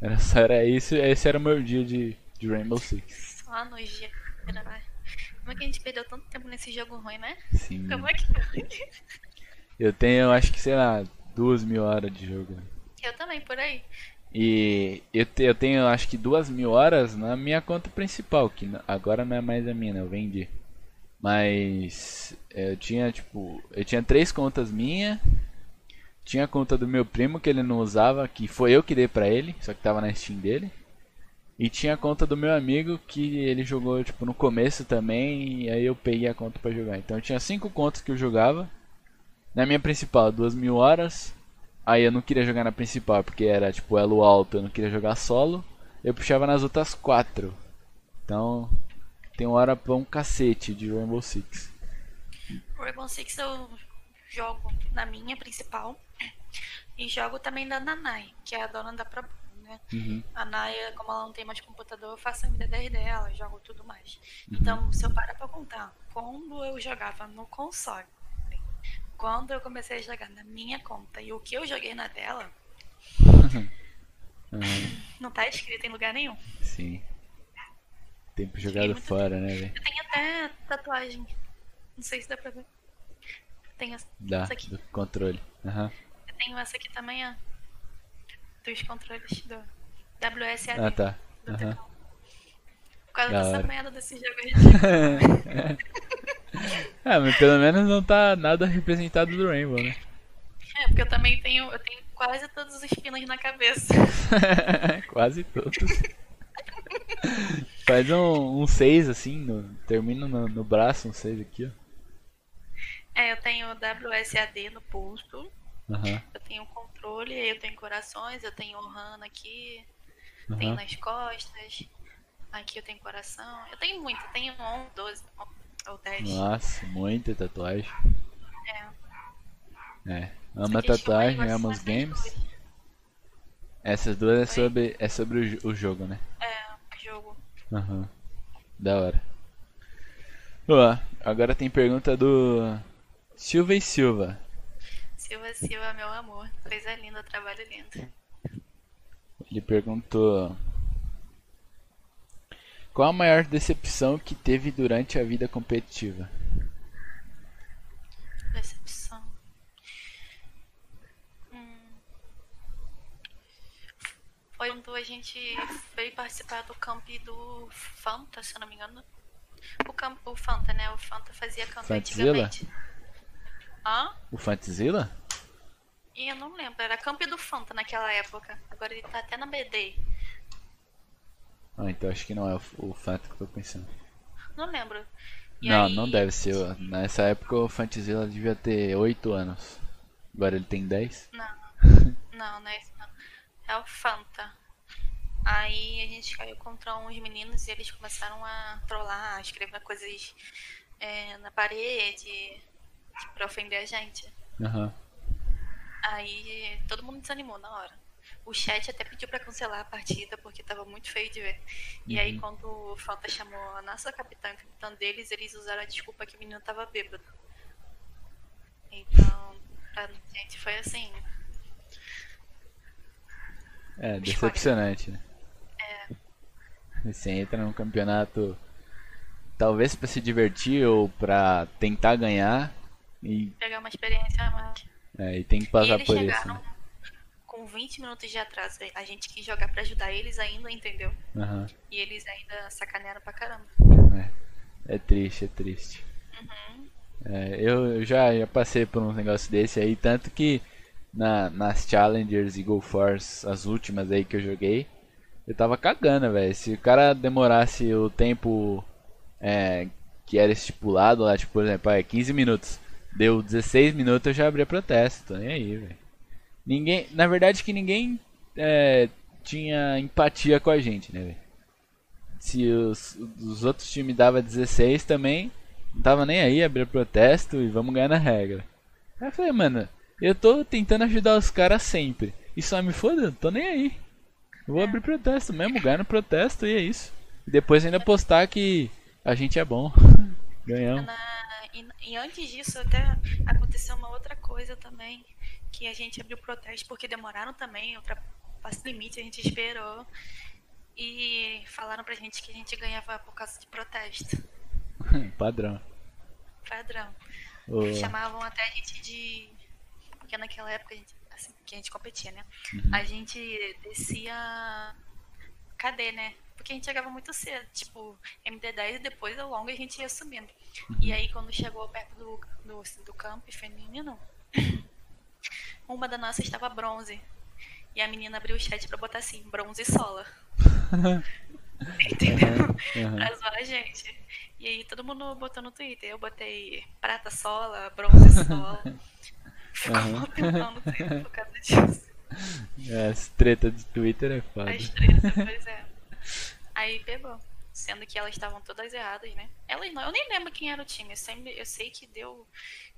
[SPEAKER 1] Era, só- era isso, esse era o meu dia de, de Rainbow Six.
[SPEAKER 2] Só nojeira, né? Como é que a gente perdeu tanto tempo nesse jogo ruim, né?
[SPEAKER 1] Sim.
[SPEAKER 2] Como é que.
[SPEAKER 1] Eu tenho, acho que, sei lá, duas mil horas de jogo.
[SPEAKER 2] Eu também, por aí.
[SPEAKER 1] E eu, te- eu tenho acho que duas mil horas na minha conta principal, que agora não é mais a minha, né? Eu vendi. Mas eu tinha tipo. Eu tinha três contas minha. Tinha a conta do meu primo que ele não usava, que foi eu que dei pra ele, só que tava na Steam dele. E tinha a conta do meu amigo que ele jogou tipo no começo também, e aí eu peguei a conta pra jogar. Então eu tinha cinco contas que eu jogava. Na minha principal, duas mil horas. Aí eu não queria jogar na principal porque era tipo elo alto, eu não queria jogar solo. Eu puxava nas outras quatro. Então tem hora pra um cacete de Rainbow Six.
[SPEAKER 2] Rainbow Six eu jogo na minha principal. E jogo também da Nanai, que é a dona da Pro né?
[SPEAKER 1] Uhum.
[SPEAKER 2] A Naya, como ela não tem mais computador, eu faço a vida 10 dela, jogo tudo mais. Então, se eu parar pra contar, quando eu jogava no console, quando eu comecei a jogar na minha conta e o que eu joguei na dela, [laughs] não tá escrito em lugar nenhum.
[SPEAKER 1] Sim. Tempo jogado fora, né, velho?
[SPEAKER 2] Eu tenho até tatuagem. Não sei se dá pra ver. Tenho essa,
[SPEAKER 1] Dá,
[SPEAKER 2] essa aqui.
[SPEAKER 1] do controle. Aham.
[SPEAKER 2] Eu tenho essa aqui também, ó. Dos controles do WSAD.
[SPEAKER 1] Ah, tá.
[SPEAKER 2] Por causa
[SPEAKER 1] Da
[SPEAKER 2] dessa
[SPEAKER 1] hora.
[SPEAKER 2] merda desse jogo aí.
[SPEAKER 1] Ah, [laughs] mas pelo menos não tá nada representado do Rainbow, né?
[SPEAKER 2] É, porque eu também tenho, eu tenho quase todos os pinos na cabeça. [laughs]
[SPEAKER 1] Quase todos. Faz um, um 6 assim, no, termina no, no braço um 6 aqui, ó.
[SPEAKER 2] É, eu tenho WSAD no pulso,
[SPEAKER 1] Aham,
[SPEAKER 2] eu tenho controle, eu tenho corações, eu tenho Ohana aqui, tenho
[SPEAKER 1] aham.
[SPEAKER 2] nas costas, aqui eu tenho coração. Eu tenho muito, eu tenho 11, 12 ou 10.
[SPEAKER 1] Nossa, muita tatuagem.
[SPEAKER 2] É.
[SPEAKER 1] É. Ama tatuagem, ama os games.
[SPEAKER 2] coisa.
[SPEAKER 1] Essas duas é sobre, é sobre o, o jogo, né?
[SPEAKER 2] É, jogo.
[SPEAKER 1] Aham. Da hora. Ó, agora tem pergunta do Silva e Silva.
[SPEAKER 2] Silva Silva, meu amor. Coisa linda, trabalho lindo.
[SPEAKER 1] Ele perguntou: Qual a maior decepção que teve durante a vida competitiva?
[SPEAKER 2] Decepção. Hum. Foi quando a gente foi participar do camp do Fanta, se eu não me engano. O, camp, o Fanta, né? O Fanta fazia camp
[SPEAKER 1] Fantzilla?
[SPEAKER 2] antigamente. Hã?
[SPEAKER 1] O Fantasila?
[SPEAKER 2] E eu não lembro, era camp do Fanta naquela época. Agora ele tá até na BD.
[SPEAKER 1] Ah, então acho que não é o, o Fanta que eu tô pensando.
[SPEAKER 2] Não lembro. E
[SPEAKER 1] não,
[SPEAKER 2] aí-
[SPEAKER 1] não deve ser. Nessa época o Fantasila devia ter 8 anos. Agora ele tem 10?
[SPEAKER 2] Não, não, não é isso não. É o Fanta. Aí a gente caiu contra uns meninos e eles começaram a trollar, a escrever coisas é, na parede pra ofender a gente.
[SPEAKER 1] Aham.
[SPEAKER 2] Aí todo mundo desanimou na hora. O chat até pediu pra cancelar a partida porque tava muito feio de ver. E aí
[SPEAKER 1] Uhum.
[SPEAKER 2] quando o Fanta chamou a nossa capitã o capitão deles, eles usaram a desculpa que o menino tava bêbado. Então, pra gente foi assim,
[SPEAKER 1] É, decepcionante, né?
[SPEAKER 2] É.
[SPEAKER 1] Você entra num campeonato talvez pra se divertir ou pra tentar ganhar e,
[SPEAKER 2] pegar uma experiência a mais.
[SPEAKER 1] é, e tem que passar por isso, né?
[SPEAKER 2] Com 20 minutos de atraso. A gente quis jogar pra ajudar eles ainda, entendeu?
[SPEAKER 1] Aham.
[SPEAKER 2] E eles ainda sacanearam pra caramba.
[SPEAKER 1] É triste, é triste.
[SPEAKER 2] Uhum.
[SPEAKER 1] É, eu eu já, já passei por um negócio desse aí, tanto que na, nas Challengers e Go Force, as últimas aí que eu joguei, eu tava cagando, velho. Se o cara demorasse o tempo é, que era estipulado lá, tipo, por exemplo, é 15 minutos, deu 16 minutos, eu já abria protesto, tô nem aí, velho. Ninguém, na verdade que ninguém é, tinha empatia com a gente, né? Se os, os outros times dava 16 também, não tava nem aí, abria protesto e vamos ganhar na regra. Aí eu falei, mano, Eu tô tentando ajudar os caras sempre. E só me foda, tô nem aí. Eu vou abrir protesto mesmo, ganhar no protesto e é isso. E depois ainda postar que a gente é bom. [laughs] Ganhamos.
[SPEAKER 2] Na- e, e antes disso, até aconteceu uma outra coisa também. Que a gente abriu protesto porque demoraram também, ultrapassou o limite, a gente esperou. E falaram pra gente que a gente ganhava por causa de protesto. [laughs]
[SPEAKER 1] Padrão.
[SPEAKER 2] Padrão.
[SPEAKER 1] Ô,
[SPEAKER 2] Chamavam até a gente de. Porque naquela época a gente, assim, que a gente competia, né?
[SPEAKER 1] Uhum.
[SPEAKER 2] A gente descia. Cadê, né? Porque a gente chegava muito cedo, tipo, MD10 e depois ao longo a gente ia subindo.
[SPEAKER 1] Uhum.
[SPEAKER 2] E aí quando chegou perto do, do, do campo feminino, uma da nossa estava bronze. E a menina abriu o chat pra botar assim, bronze sola. [laughs] Entendeu?
[SPEAKER 1] Aham.
[SPEAKER 2] pra zoar a gente. E aí todo mundo botou no Twitter. Eu botei prata sola, bronze sola. [laughs] Ficou
[SPEAKER 1] Aham.
[SPEAKER 2] um tempão no Twitter por causa disso.
[SPEAKER 1] É, As treta de Twitter é foda.
[SPEAKER 2] As tretas, pois é. [laughs] Aí pegou. Sendo que elas estavam todas erradas, né? Elas não, eu nem lembro quem era o time. Eu, sempre, eu sei que deu.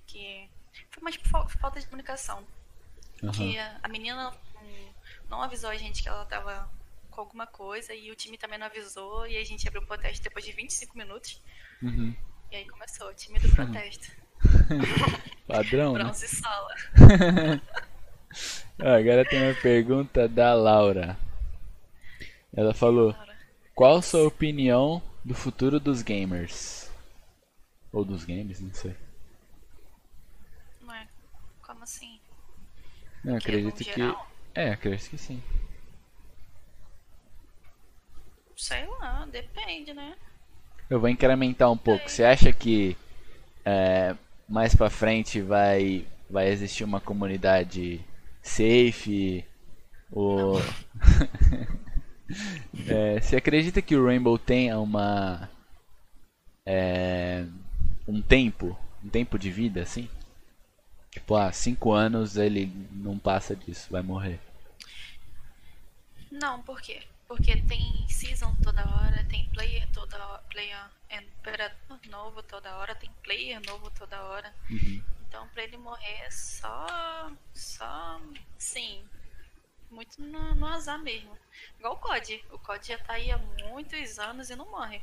[SPEAKER 2] que Foi mais por fal- falta de comunicação. Que
[SPEAKER 1] Aham.
[SPEAKER 2] a, menina não, avisou a gente que ela tava com alguma coisa e o time também não avisou. E a gente abriu o protesto depois de 25 minutos.
[SPEAKER 1] Uhum.
[SPEAKER 2] E aí começou o time do protesto. [laughs]
[SPEAKER 1] Padrão, né?
[SPEAKER 2] Bronze sola. [laughs]
[SPEAKER 1] Ó, agora tem uma pergunta da Laura. Ela falou:
[SPEAKER 2] Laura.
[SPEAKER 1] Qual sua opinião do futuro dos gamers? Ou dos games, não sei.
[SPEAKER 2] Não é? Como assim?
[SPEAKER 1] Não,
[SPEAKER 2] é
[SPEAKER 1] acredito que. É, acredito que sim.
[SPEAKER 2] Sei lá, depende, né?
[SPEAKER 1] Eu vou incrementar um pouco. Você acha que é, mais pra frente vai, vai existir uma comunidade safe? Ou... [laughs] É, você acredita que o Rainbow tenha uma é, um tempo, um tempo de vida assim? Tipo, ah, 5 anos ele não passa disso, vai morrer.
[SPEAKER 2] Não, por quê? Porque tem season toda hora, tem player toda hora, player imperador novo toda hora, tem player novo toda hora.
[SPEAKER 1] Uhum.
[SPEAKER 2] Então pra ele morrer é só. só. sim. Muito no, no azar mesmo. Igual o COD. O COD já tá aí há muitos anos e não morre.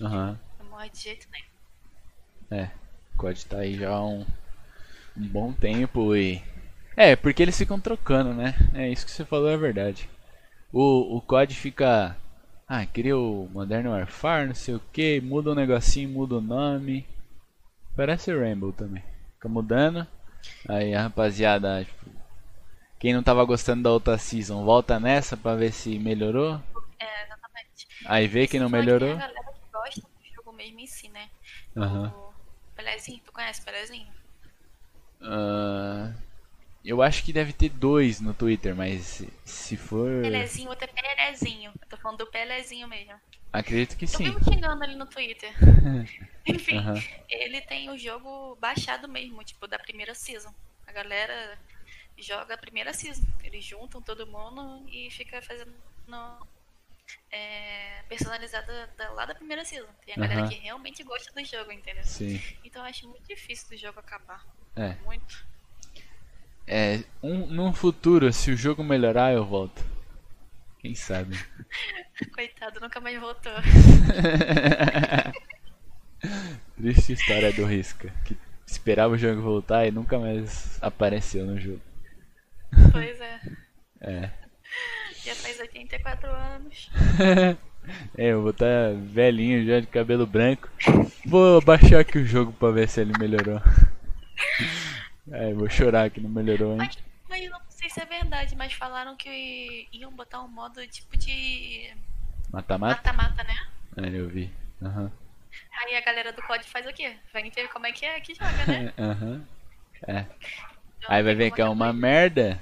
[SPEAKER 1] Aham.
[SPEAKER 2] Não morre de jeito nenhum.
[SPEAKER 1] É, o COD tá aí já há um, um bom tempo e. É, porque eles ficam trocando, né? É isso que você falou, é verdade. O, o COD fica. Ah, cria o Modern Warfare, não sei o que, muda um negocinho, muda o nome. Parece o Rainbow também. Fica mudando. Aí a rapaziada, tipo, quem não tava gostando da outra season, volta nessa pra ver se melhorou.
[SPEAKER 2] É, exatamente.
[SPEAKER 1] Aí vê que não melhorou.
[SPEAKER 2] a galera que gosta do jogo mesmo em si, né?
[SPEAKER 1] Aham.
[SPEAKER 2] O Pelezinho, tu conhece Pelezinho?
[SPEAKER 1] Eu acho que deve ter dois no Twitter, mas se, for.
[SPEAKER 2] Pelezinho, outro é Pelezinho. Eu tô falando do Pelezinho mesmo.
[SPEAKER 1] Acredito que
[SPEAKER 2] Eu
[SPEAKER 1] sim.
[SPEAKER 2] vivo xingando ali no Twitter. [laughs] Enfim,
[SPEAKER 1] Aham.
[SPEAKER 2] ele tem o jogo baixado mesmo, tipo, da primeira season. A galera joga a primeira season. Eles juntam todo mundo e fica fazendo é, personalizada da- lá da primeira season. Tem a galera
[SPEAKER 1] Aham.
[SPEAKER 2] que realmente gosta do jogo, entendeu?
[SPEAKER 1] Sim.
[SPEAKER 2] Então eu acho muito difícil do jogo acabar.
[SPEAKER 1] É.
[SPEAKER 2] Muito.
[SPEAKER 1] É, um, num futuro, se o jogo melhorar, eu volto. Quem sabe? [laughs]
[SPEAKER 2] Coitado, nunca mais voltou. [laughs]
[SPEAKER 1] Triste história do Risca, que esperava o jogo voltar e nunca mais apareceu no jogo.
[SPEAKER 2] pois é.
[SPEAKER 1] É. [laughs]
[SPEAKER 2] Já faz 84 anos.
[SPEAKER 1] É, eu vou estar velhinho já de cabelo branco. Vou baixar aqui o jogo pra ver se ele melhorou. É, vou chorar que não melhorou ainda.
[SPEAKER 2] Mas, mas eu não sei se é verdade, mas falaram que iam botar um modo tipo de
[SPEAKER 1] Mata-mata?
[SPEAKER 2] mata-mata, né?
[SPEAKER 1] É, eu vi. Aham.
[SPEAKER 2] Aí a galera do COD faz o quê? Vai ver como é que é que joga, né? [laughs]
[SPEAKER 1] Aham. É.
[SPEAKER 2] Então,
[SPEAKER 1] Aí vai ver que é uma
[SPEAKER 2] depois-
[SPEAKER 1] merda.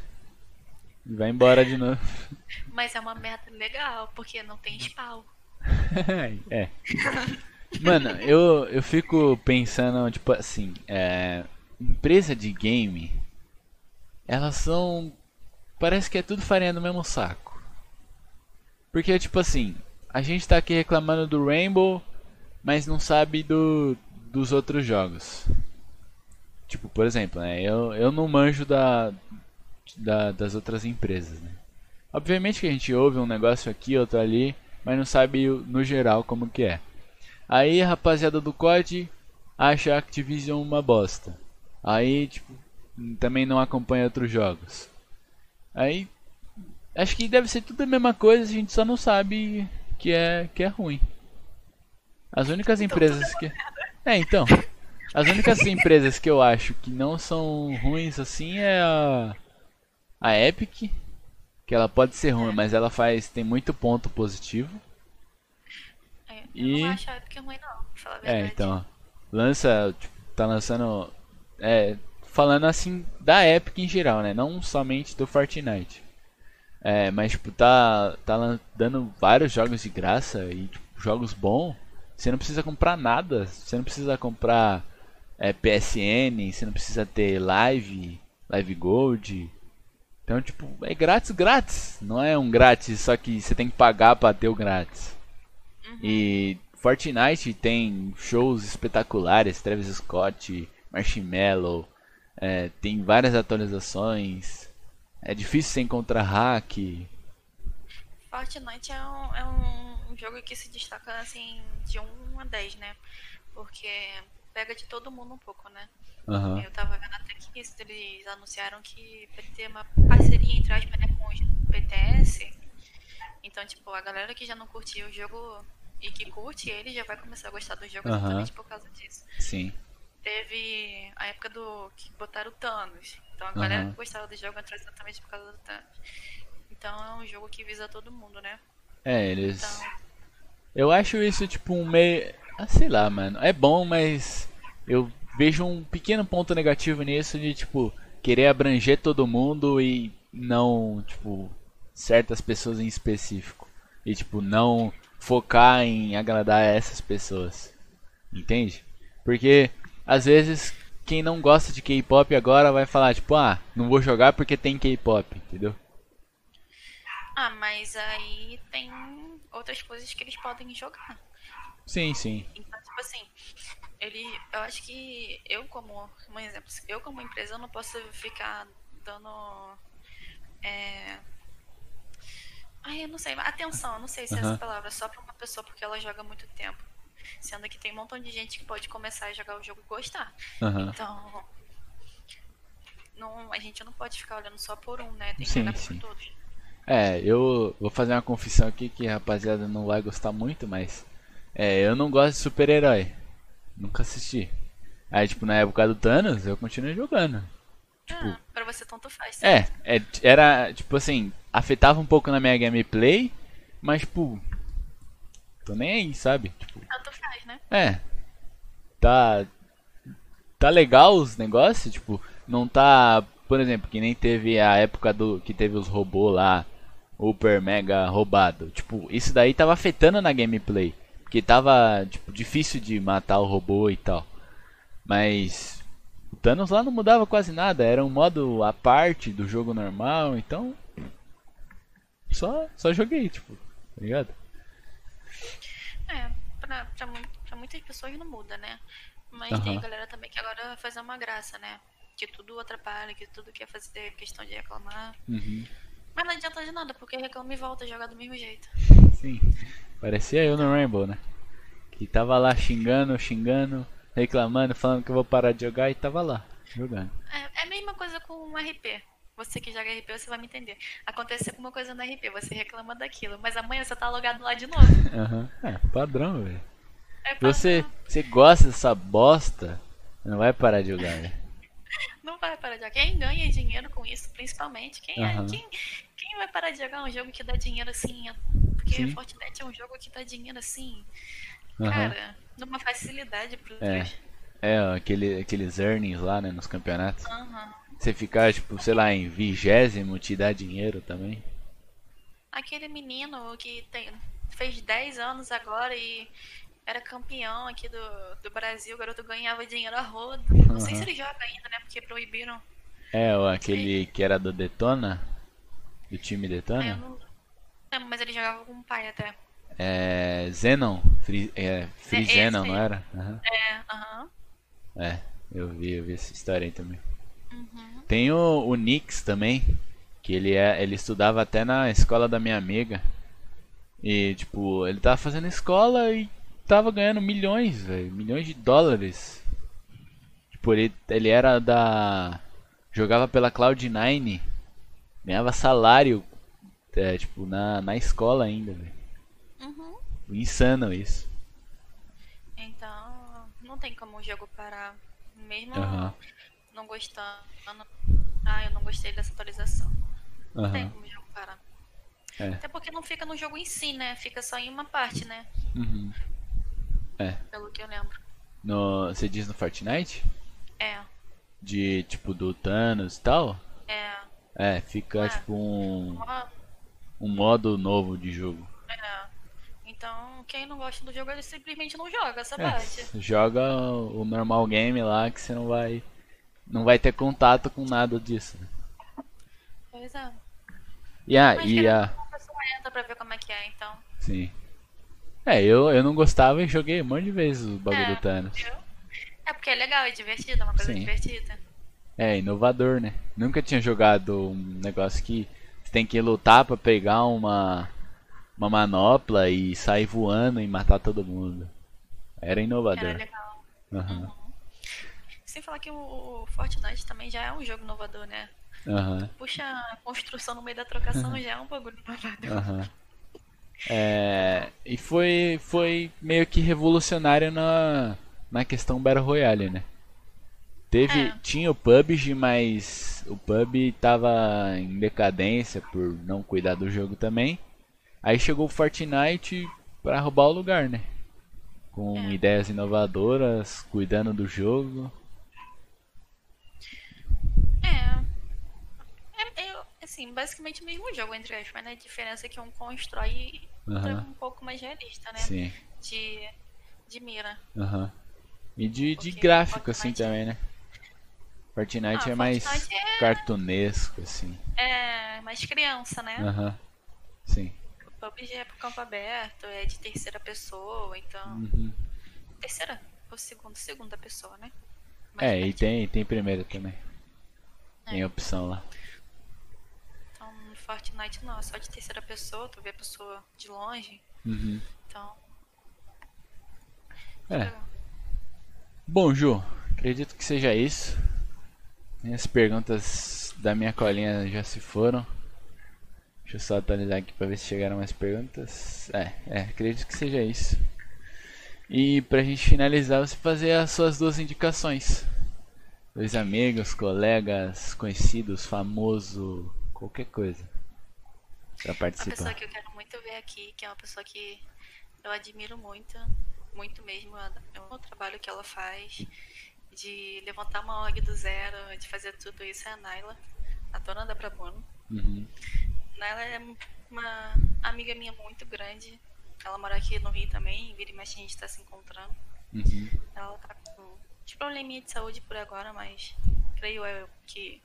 [SPEAKER 1] E vai embora de novo. [laughs]
[SPEAKER 2] Mas é uma merda legal, porque não tem spawn. [laughs]
[SPEAKER 1] é. Mano, eu, eu fico pensando, tipo assim, é, empresa de game, elas são. Parece que é tudo farinha do mesmo saco. Porque, tipo assim, a gente tá aqui reclamando do Rainbow, mas não sabe do, dos outros jogos. tipo, por exemplo, né? Eu, eu não manjo da, da, das outras empresas, né? Obviamente que a gente ouve um negócio aqui, outro ali, mas não sabe no geral como que é. Aí a rapaziada do COD acha a Activision uma bosta. Aí, tipo, também não acompanha outros jogos. Aí, acho que deve ser tudo a mesma coisa, a gente só não sabe que é, que é ruim. As únicas empresas que. É, então. As únicas empresas que eu acho que não são ruins assim é a. A Epic. Que ela pode ser ruim, mas ela faz. tem muito ponto positivo.
[SPEAKER 2] É, eu
[SPEAKER 1] E-
[SPEAKER 2] não acho a época ruim, não, pra falar a
[SPEAKER 1] É,
[SPEAKER 2] verdade.
[SPEAKER 1] então. Lança. Tipo, tá lançando. É. Falando assim da Epic em geral, né? Não somente do Fortnite. É, mas tipo, tá, tá dando vários jogos de graça e tipo, jogos bons. Você não precisa comprar nada. Você não precisa comprar é, PSN, você não precisa ter Live, Live Gold. Então, tipo, é grátis, grátis. Não é um grátis, só que você tem que pagar pra ter o grátis. E Fortnite tem shows espetaculares, Travis Scott, Marshmello, é, tem várias atualizações. É difícil você encontrar hack.
[SPEAKER 2] Fortnite é um, é um jogo que se destaca assim de 1 a 10, né? Porque pega de todo mundo um pouco, né?
[SPEAKER 1] Aham.
[SPEAKER 2] Eu tava vendo até que isso, eles anunciaram que vai ter uma parceria entre aspas né, com os BTS. Então, tipo, a galera que já não curtia o jogo e que curte ele já vai começar a gostar do jogo
[SPEAKER 1] Aham.
[SPEAKER 2] exatamente por causa disso.
[SPEAKER 1] Sim.
[SPEAKER 2] Teve a época do que botaram o Thanos. Então a galera
[SPEAKER 1] Aham.
[SPEAKER 2] que gostava do jogo entrou exatamente por causa do Thanos. Então é um jogo que visa todo mundo, né?
[SPEAKER 1] É, eles.
[SPEAKER 2] Então,
[SPEAKER 1] Eu acho isso tipo um meio. Ah, sei lá, mano. É bom, mas eu vejo um pequeno ponto negativo nisso de tipo querer abranger todo mundo e não, tipo, certas pessoas em específico. E tipo, não focar em agradar essas pessoas. Entende? Porque às vezes quem não gosta de K-pop agora vai falar tipo, ah, não vou jogar porque tem K-pop, entendeu?
[SPEAKER 2] ah, mas aí tem outras coisas que eles podem jogar.
[SPEAKER 1] Sim, sim.
[SPEAKER 2] Então, tipo assim, ele, eu acho que eu como, um exemplo, eu como empresa eu não posso ficar dando, é, ai, eu não sei, atenção, eu não sei se é
[SPEAKER 1] Aham.
[SPEAKER 2] essa palavra, só pra uma pessoa porque ela joga muito tempo. Sendo que tem um montão de gente que pode começar a jogar o jogo e gostar.
[SPEAKER 1] Aham.
[SPEAKER 2] Então, não, a gente não pode ficar olhando só por um, né? Tem que
[SPEAKER 1] Sim,
[SPEAKER 2] olhar
[SPEAKER 1] sim.
[SPEAKER 2] por todos.
[SPEAKER 1] É, eu vou fazer uma confissão aqui que a rapaziada não vai gostar muito, mas é, eu não gosto de super-herói. Nunca assisti. Aí, tipo, na época do Thanos, eu continuei jogando.
[SPEAKER 2] ah, pra você tanto faz.
[SPEAKER 1] É, é, era, tipo assim, afetava um pouco na minha gameplay, mas, tipo, tô nem aí, sabe? Tipo,
[SPEAKER 2] Tanto faz, né?
[SPEAKER 1] é, tá, tá legal os negócios, tipo, não tá, por exemplo, que nem teve a época do, que teve os robôs lá, super mega roubado. Tipo, isso daí tava afetando na gameplay, porque tava, tipo, difícil de matar o robô e tal. Mas o Thanos lá não mudava quase nada, era um modo à parte do jogo normal, então só só joguei, tipo, tá ligado?
[SPEAKER 2] É, pra, pra, pra muitas pessoas não muda, né? Mas tem
[SPEAKER 1] Aham.
[SPEAKER 2] a galera também que agora vai fazer uma graça, né? Que tudo atrapalha, que tudo quer fazer questão de reclamar.
[SPEAKER 1] Uhum.
[SPEAKER 2] Mas não adianta de nada, porque reclama e volta a jogar do mesmo jeito.
[SPEAKER 1] Sim. Parecia eu no Rainbow, né? Que tava lá xingando, xingando, reclamando, falando que eu vou parar de jogar e tava lá, jogando.
[SPEAKER 2] É, é a mesma coisa com um RP. Você que joga RP, você vai me entender. Acontece alguma coisa no RP, você reclama daquilo, mas amanhã você tá logado lá de novo.
[SPEAKER 1] Aham. É, padrão, velho.
[SPEAKER 2] É padrão.
[SPEAKER 1] Você, você gosta dessa bosta, não vai parar de jogar, velho. [laughs]
[SPEAKER 2] Não vai parar de jogar. Quem ganha dinheiro com isso, principalmente? Quem, é-
[SPEAKER 1] Aham.
[SPEAKER 2] quem, quem vai parar de jogar um jogo que dá dinheiro assim? Porque
[SPEAKER 1] Sim.
[SPEAKER 2] Fortnite é um jogo que dá dinheiro assim,
[SPEAKER 1] Aham.
[SPEAKER 2] cara, numa facilidade pro
[SPEAKER 1] É. É, ó, aquele, aqueles earnings lá, né, nos campeonatos.
[SPEAKER 2] Aham.
[SPEAKER 1] Você ficar, tipo, sei lá, em vigésimo te dá dinheiro também.
[SPEAKER 2] Aquele menino que tem, fez 10 anos agora e era campeão aqui do, do Brasil, o garoto ganhava dinheiro a rodo. Não sei se ele joga ainda, né? Porque proibiram.
[SPEAKER 1] É, aquele que era do Detona, do time
[SPEAKER 2] Aí eu
[SPEAKER 1] Detona.
[SPEAKER 2] não lembro, mas ele jogava com o pai até.
[SPEAKER 1] É, Zenon, Free, é, Free
[SPEAKER 2] É,
[SPEAKER 1] Zenon, não era? Aham.
[SPEAKER 2] É, aham.
[SPEAKER 1] É, Eu vi, eu vi essa história aí também.
[SPEAKER 2] Uhum.
[SPEAKER 1] Tem o, o Nix também, que ele é, ele estudava até na escola da minha amiga. E tipo, ele tava fazendo escola e tava ganhando milhões, velho, milhões de dólares. Tipo, ele, ele era da jogava pela Cloud9, ganhava salário é, tipo na, na escola ainda, velho.
[SPEAKER 2] Uhum.
[SPEAKER 1] Insano isso.
[SPEAKER 2] Então, não tem como o jogo parar. Mesmo
[SPEAKER 1] Aham.
[SPEAKER 2] Não gostando. Ah, eu não gostei dessa atualização. Não tem como o jogo parar.
[SPEAKER 1] É.
[SPEAKER 2] Até porque não fica no jogo em si, né? Fica só em uma parte, né?
[SPEAKER 1] Uhum. É.
[SPEAKER 2] Pelo que eu lembro.
[SPEAKER 1] No, você diz no Fortnite?
[SPEAKER 2] É,
[SPEAKER 1] De tipo do Thanos e tal?
[SPEAKER 2] é.
[SPEAKER 1] É, fica
[SPEAKER 2] Ah.
[SPEAKER 1] tipo um, um modo novo de jogo.
[SPEAKER 2] é. Então, quem não gosta do jogo, ele simplesmente não joga essa
[SPEAKER 1] É,
[SPEAKER 2] parte.
[SPEAKER 1] joga o normal game lá que você não vai não vai ter contato com nada disso.
[SPEAKER 2] Pois é.
[SPEAKER 1] E a
[SPEAKER 2] Mas
[SPEAKER 1] e a
[SPEAKER 2] entra pra ver como é que é, então.
[SPEAKER 1] sim. É, eu, eu não gostava e joguei um monte de vezes o bagulho
[SPEAKER 2] É,
[SPEAKER 1] do Thanos.
[SPEAKER 2] É porque é legal, é divertido, é uma coisa
[SPEAKER 1] Sim.
[SPEAKER 2] divertida.
[SPEAKER 1] É, inovador, né? Nunca tinha jogado um negócio que você tem que lutar pra pegar uma uma manopla e sair voando e matar todo mundo. Era
[SPEAKER 2] Era
[SPEAKER 1] inovador.
[SPEAKER 2] legal.
[SPEAKER 1] Aham.
[SPEAKER 2] Sem falar que o, Fortnite também já é um jogo inovador, né?
[SPEAKER 1] Aham.
[SPEAKER 2] Puxa, a construção no meio da trocação já é um bagulho inovador.
[SPEAKER 1] Aham. É, e foi, foi meio que revolucionário na, na questão Battle Royale, né? Teve,
[SPEAKER 2] É.
[SPEAKER 1] Tinha o PUBG, mas o PUBG tava em decadência por não cuidar do jogo também. Aí chegou o Fortnite pra roubar o lugar, né? Com
[SPEAKER 2] É.
[SPEAKER 1] ideias inovadoras, cuidando do jogo.
[SPEAKER 2] É. É, eu, assim, basicamente o mesmo jogo entre aspas, né? A diferença é que um constrói e outro é
[SPEAKER 1] Aham.
[SPEAKER 2] um pouco mais realista, né?
[SPEAKER 1] Sim.
[SPEAKER 2] De, de mira.
[SPEAKER 1] Aham. E de, de gráfico, assim,
[SPEAKER 2] Fortnite-
[SPEAKER 1] também, né? Fortnite
[SPEAKER 2] Ah,
[SPEAKER 1] é mais
[SPEAKER 2] Fortnite é-
[SPEAKER 1] cartunesco, assim.
[SPEAKER 2] É mais criança, né?
[SPEAKER 1] Aham. Sim.
[SPEAKER 2] O PUBG é pro campo aberto, é de terceira pessoa, então.
[SPEAKER 1] Uhum.
[SPEAKER 2] Terceira ou segunda? Segunda pessoa, né? Mais
[SPEAKER 1] É, e tem, tem primeira também. Tem
[SPEAKER 2] É.
[SPEAKER 1] opção lá.
[SPEAKER 2] Fortnite não, é só de terceira pessoa, tu vê a pessoa de longe,
[SPEAKER 1] Uhum.
[SPEAKER 2] então.
[SPEAKER 1] É. Bom, Ju, acredito que seja isso. Minhas perguntas da minha colinha já se foram. Deixa eu só atualizar aqui pra ver se chegaram mais perguntas. É, é, acredito que seja isso. E pra gente finalizar, você fazer as suas duas indicações. Dois amigos, colegas, conhecidos, famoso, qualquer coisa. Pra
[SPEAKER 2] Uma
[SPEAKER 1] participar.
[SPEAKER 2] pessoa que eu quero muito ver aqui, que é uma pessoa que eu admiro muito, muito mesmo, é o trabalho que ela faz, de levantar uma org do zero, de fazer tudo isso, é a Naila, a dona da Prabono.
[SPEAKER 1] Uhum.
[SPEAKER 2] Naila é uma amiga minha muito grande, ela mora aqui no Rio também, vira e mexe a gente tá se encontrando.
[SPEAKER 1] Uhum.
[SPEAKER 2] Ela tá com de probleminha de saúde por agora, mas creio eu que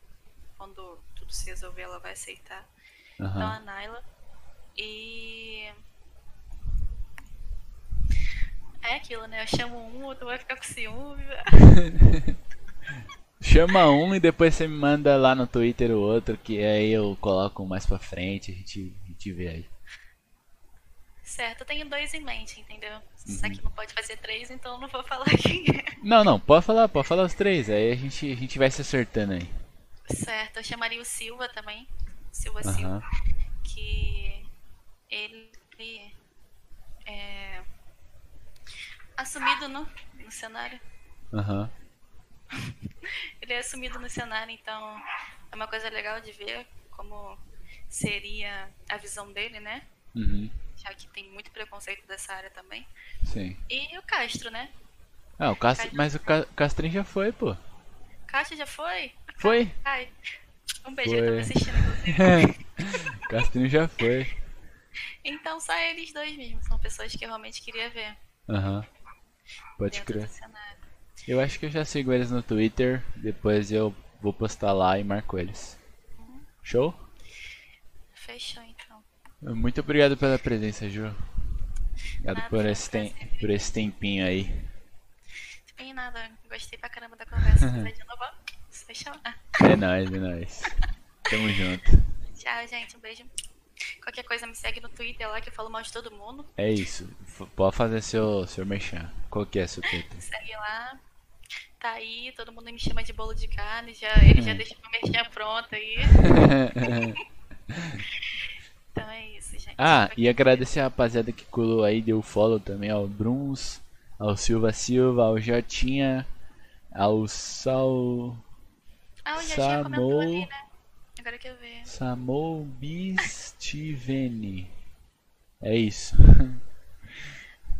[SPEAKER 2] quando tudo se resolver ela vai aceitar. Então
[SPEAKER 1] Aham.
[SPEAKER 2] a Naila. E. É aquilo, né? Eu chamo um, o outro vai ficar com ciúme. [laughs]
[SPEAKER 1] Chama um e depois você me manda lá no Twitter o outro, que aí eu coloco mais pra frente, a gente, a gente vê aí.
[SPEAKER 2] Certo, eu tenho dois em mente, entendeu?
[SPEAKER 1] Uhum.
[SPEAKER 2] Só que não pode fazer três, então eu não vou falar [laughs] quem é.
[SPEAKER 1] Não, não, pode falar, pode falar os três, aí a gente, a gente vai se acertando aí.
[SPEAKER 2] Certo, eu chamaria o Silva também. Silva. Silva. Que ele é assumido no, no cenário.
[SPEAKER 1] Aham. [laughs]
[SPEAKER 2] Ele é assumido no cenário, então é uma coisa legal de ver como seria a visão dele, né?
[SPEAKER 1] Uhum.
[SPEAKER 2] Já que tem muito preconceito dessa área também.
[SPEAKER 1] Sim.
[SPEAKER 2] E o Castro, né?
[SPEAKER 1] Ah, o Castro, mas o Ca- Castrinho já foi, pô.
[SPEAKER 2] Castro já foi?
[SPEAKER 1] Foi.
[SPEAKER 2] Ai, um beijo,
[SPEAKER 1] Foi.
[SPEAKER 2] tá me assistindo. [laughs]
[SPEAKER 1] Castrinho já foi.
[SPEAKER 2] Então só eles dois mesmo, são pessoas que eu realmente queria ver
[SPEAKER 1] Aham. Pode
[SPEAKER 2] dentro
[SPEAKER 1] crer. Eu acho que eu já sigo eles no Twitter, depois eu vou postar lá e marco eles. Show?
[SPEAKER 2] Fechou então.
[SPEAKER 1] Muito obrigado pela presença, Ju. Obrigado
[SPEAKER 2] Nada,
[SPEAKER 1] por esse, tem- por esse tempinho aí.
[SPEAKER 2] E nada, gostei pra caramba da conversa. [laughs] Se de novo, só chamar.
[SPEAKER 1] É nóis, é nóis. [laughs] Tamo junto.
[SPEAKER 2] Tchau, gente. Um beijo. Qualquer coisa me segue no Twitter lá que eu falo mal de todo mundo.
[SPEAKER 1] É isso. F- Pode fazer seu, seu merchan. Qual que é seu Twitter? [laughs]
[SPEAKER 2] Segue lá. Tá aí, todo mundo me chama de bolo de carne. Já, ele já [laughs] deixou meu merchan pronto aí. [laughs] Então é isso, gente.
[SPEAKER 1] Ah, e agradecer a rapaziada que colou aí, deu follow também ao Bruns, ao Silva Silva, ao Jotinha, ao Sal.
[SPEAKER 2] Ah, o Jatinha comentou ali, né? Agora que eu ver.
[SPEAKER 1] Samou Bistivene. É isso. [laughs]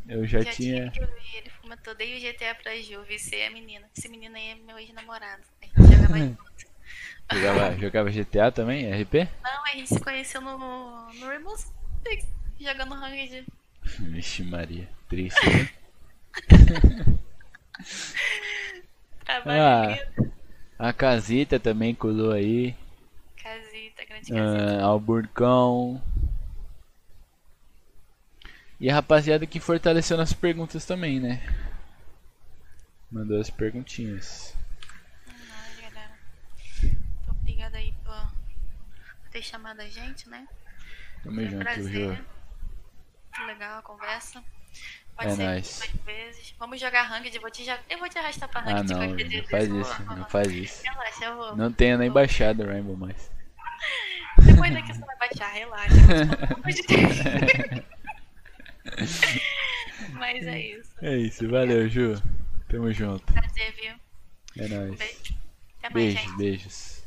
[SPEAKER 1] Eu já
[SPEAKER 2] Já
[SPEAKER 1] tinha.
[SPEAKER 2] eu vi, ele comentou, dei o GTA pra Ju, vicei a menina. Esse menino aí é meu ex-namorado. A gente jogava [laughs] junto.
[SPEAKER 1] Jogava, jogava GTA também? RP?
[SPEAKER 2] Não, a gente se conheceu no, no Rainbow Six, jogando Ranked.
[SPEAKER 1] Vixe Maria, triste. né? [laughs]
[SPEAKER 2] Trabalho
[SPEAKER 1] Ah. A Casita também colou aí.
[SPEAKER 2] Casita, grande casita.
[SPEAKER 1] Ah, ao Burcão. E a rapaziada que fortaleceu nas perguntas também, né? Mandou as perguntinhas.
[SPEAKER 2] Ai, galera. Muito obrigada aí por, ter chamado a gente, né?
[SPEAKER 1] Tamo
[SPEAKER 2] Foi um
[SPEAKER 1] junto,
[SPEAKER 2] prazer.
[SPEAKER 1] Ju.
[SPEAKER 2] Muito legal a conversa. Pode
[SPEAKER 1] É
[SPEAKER 2] ser duas vezes. Vamos jogar Ranked, eu vou te, eu vou te arrastar pra
[SPEAKER 1] Ah,
[SPEAKER 2] Ranked
[SPEAKER 1] não,
[SPEAKER 2] qualquer dia
[SPEAKER 1] não faz isso, não faz isso.
[SPEAKER 2] Relaxa, eu vou.
[SPEAKER 1] Não tenho nem baixado o Rainbow mais.
[SPEAKER 2] Depois daqui você vai baixar, relaxa. [laughs] Mas é isso.
[SPEAKER 1] É isso, valeu, Ju. Tamo junto.
[SPEAKER 2] Prazer, viu?
[SPEAKER 1] É nóis.
[SPEAKER 2] Beijo. Até mais,
[SPEAKER 1] Beijos,
[SPEAKER 2] gente.
[SPEAKER 1] beijos.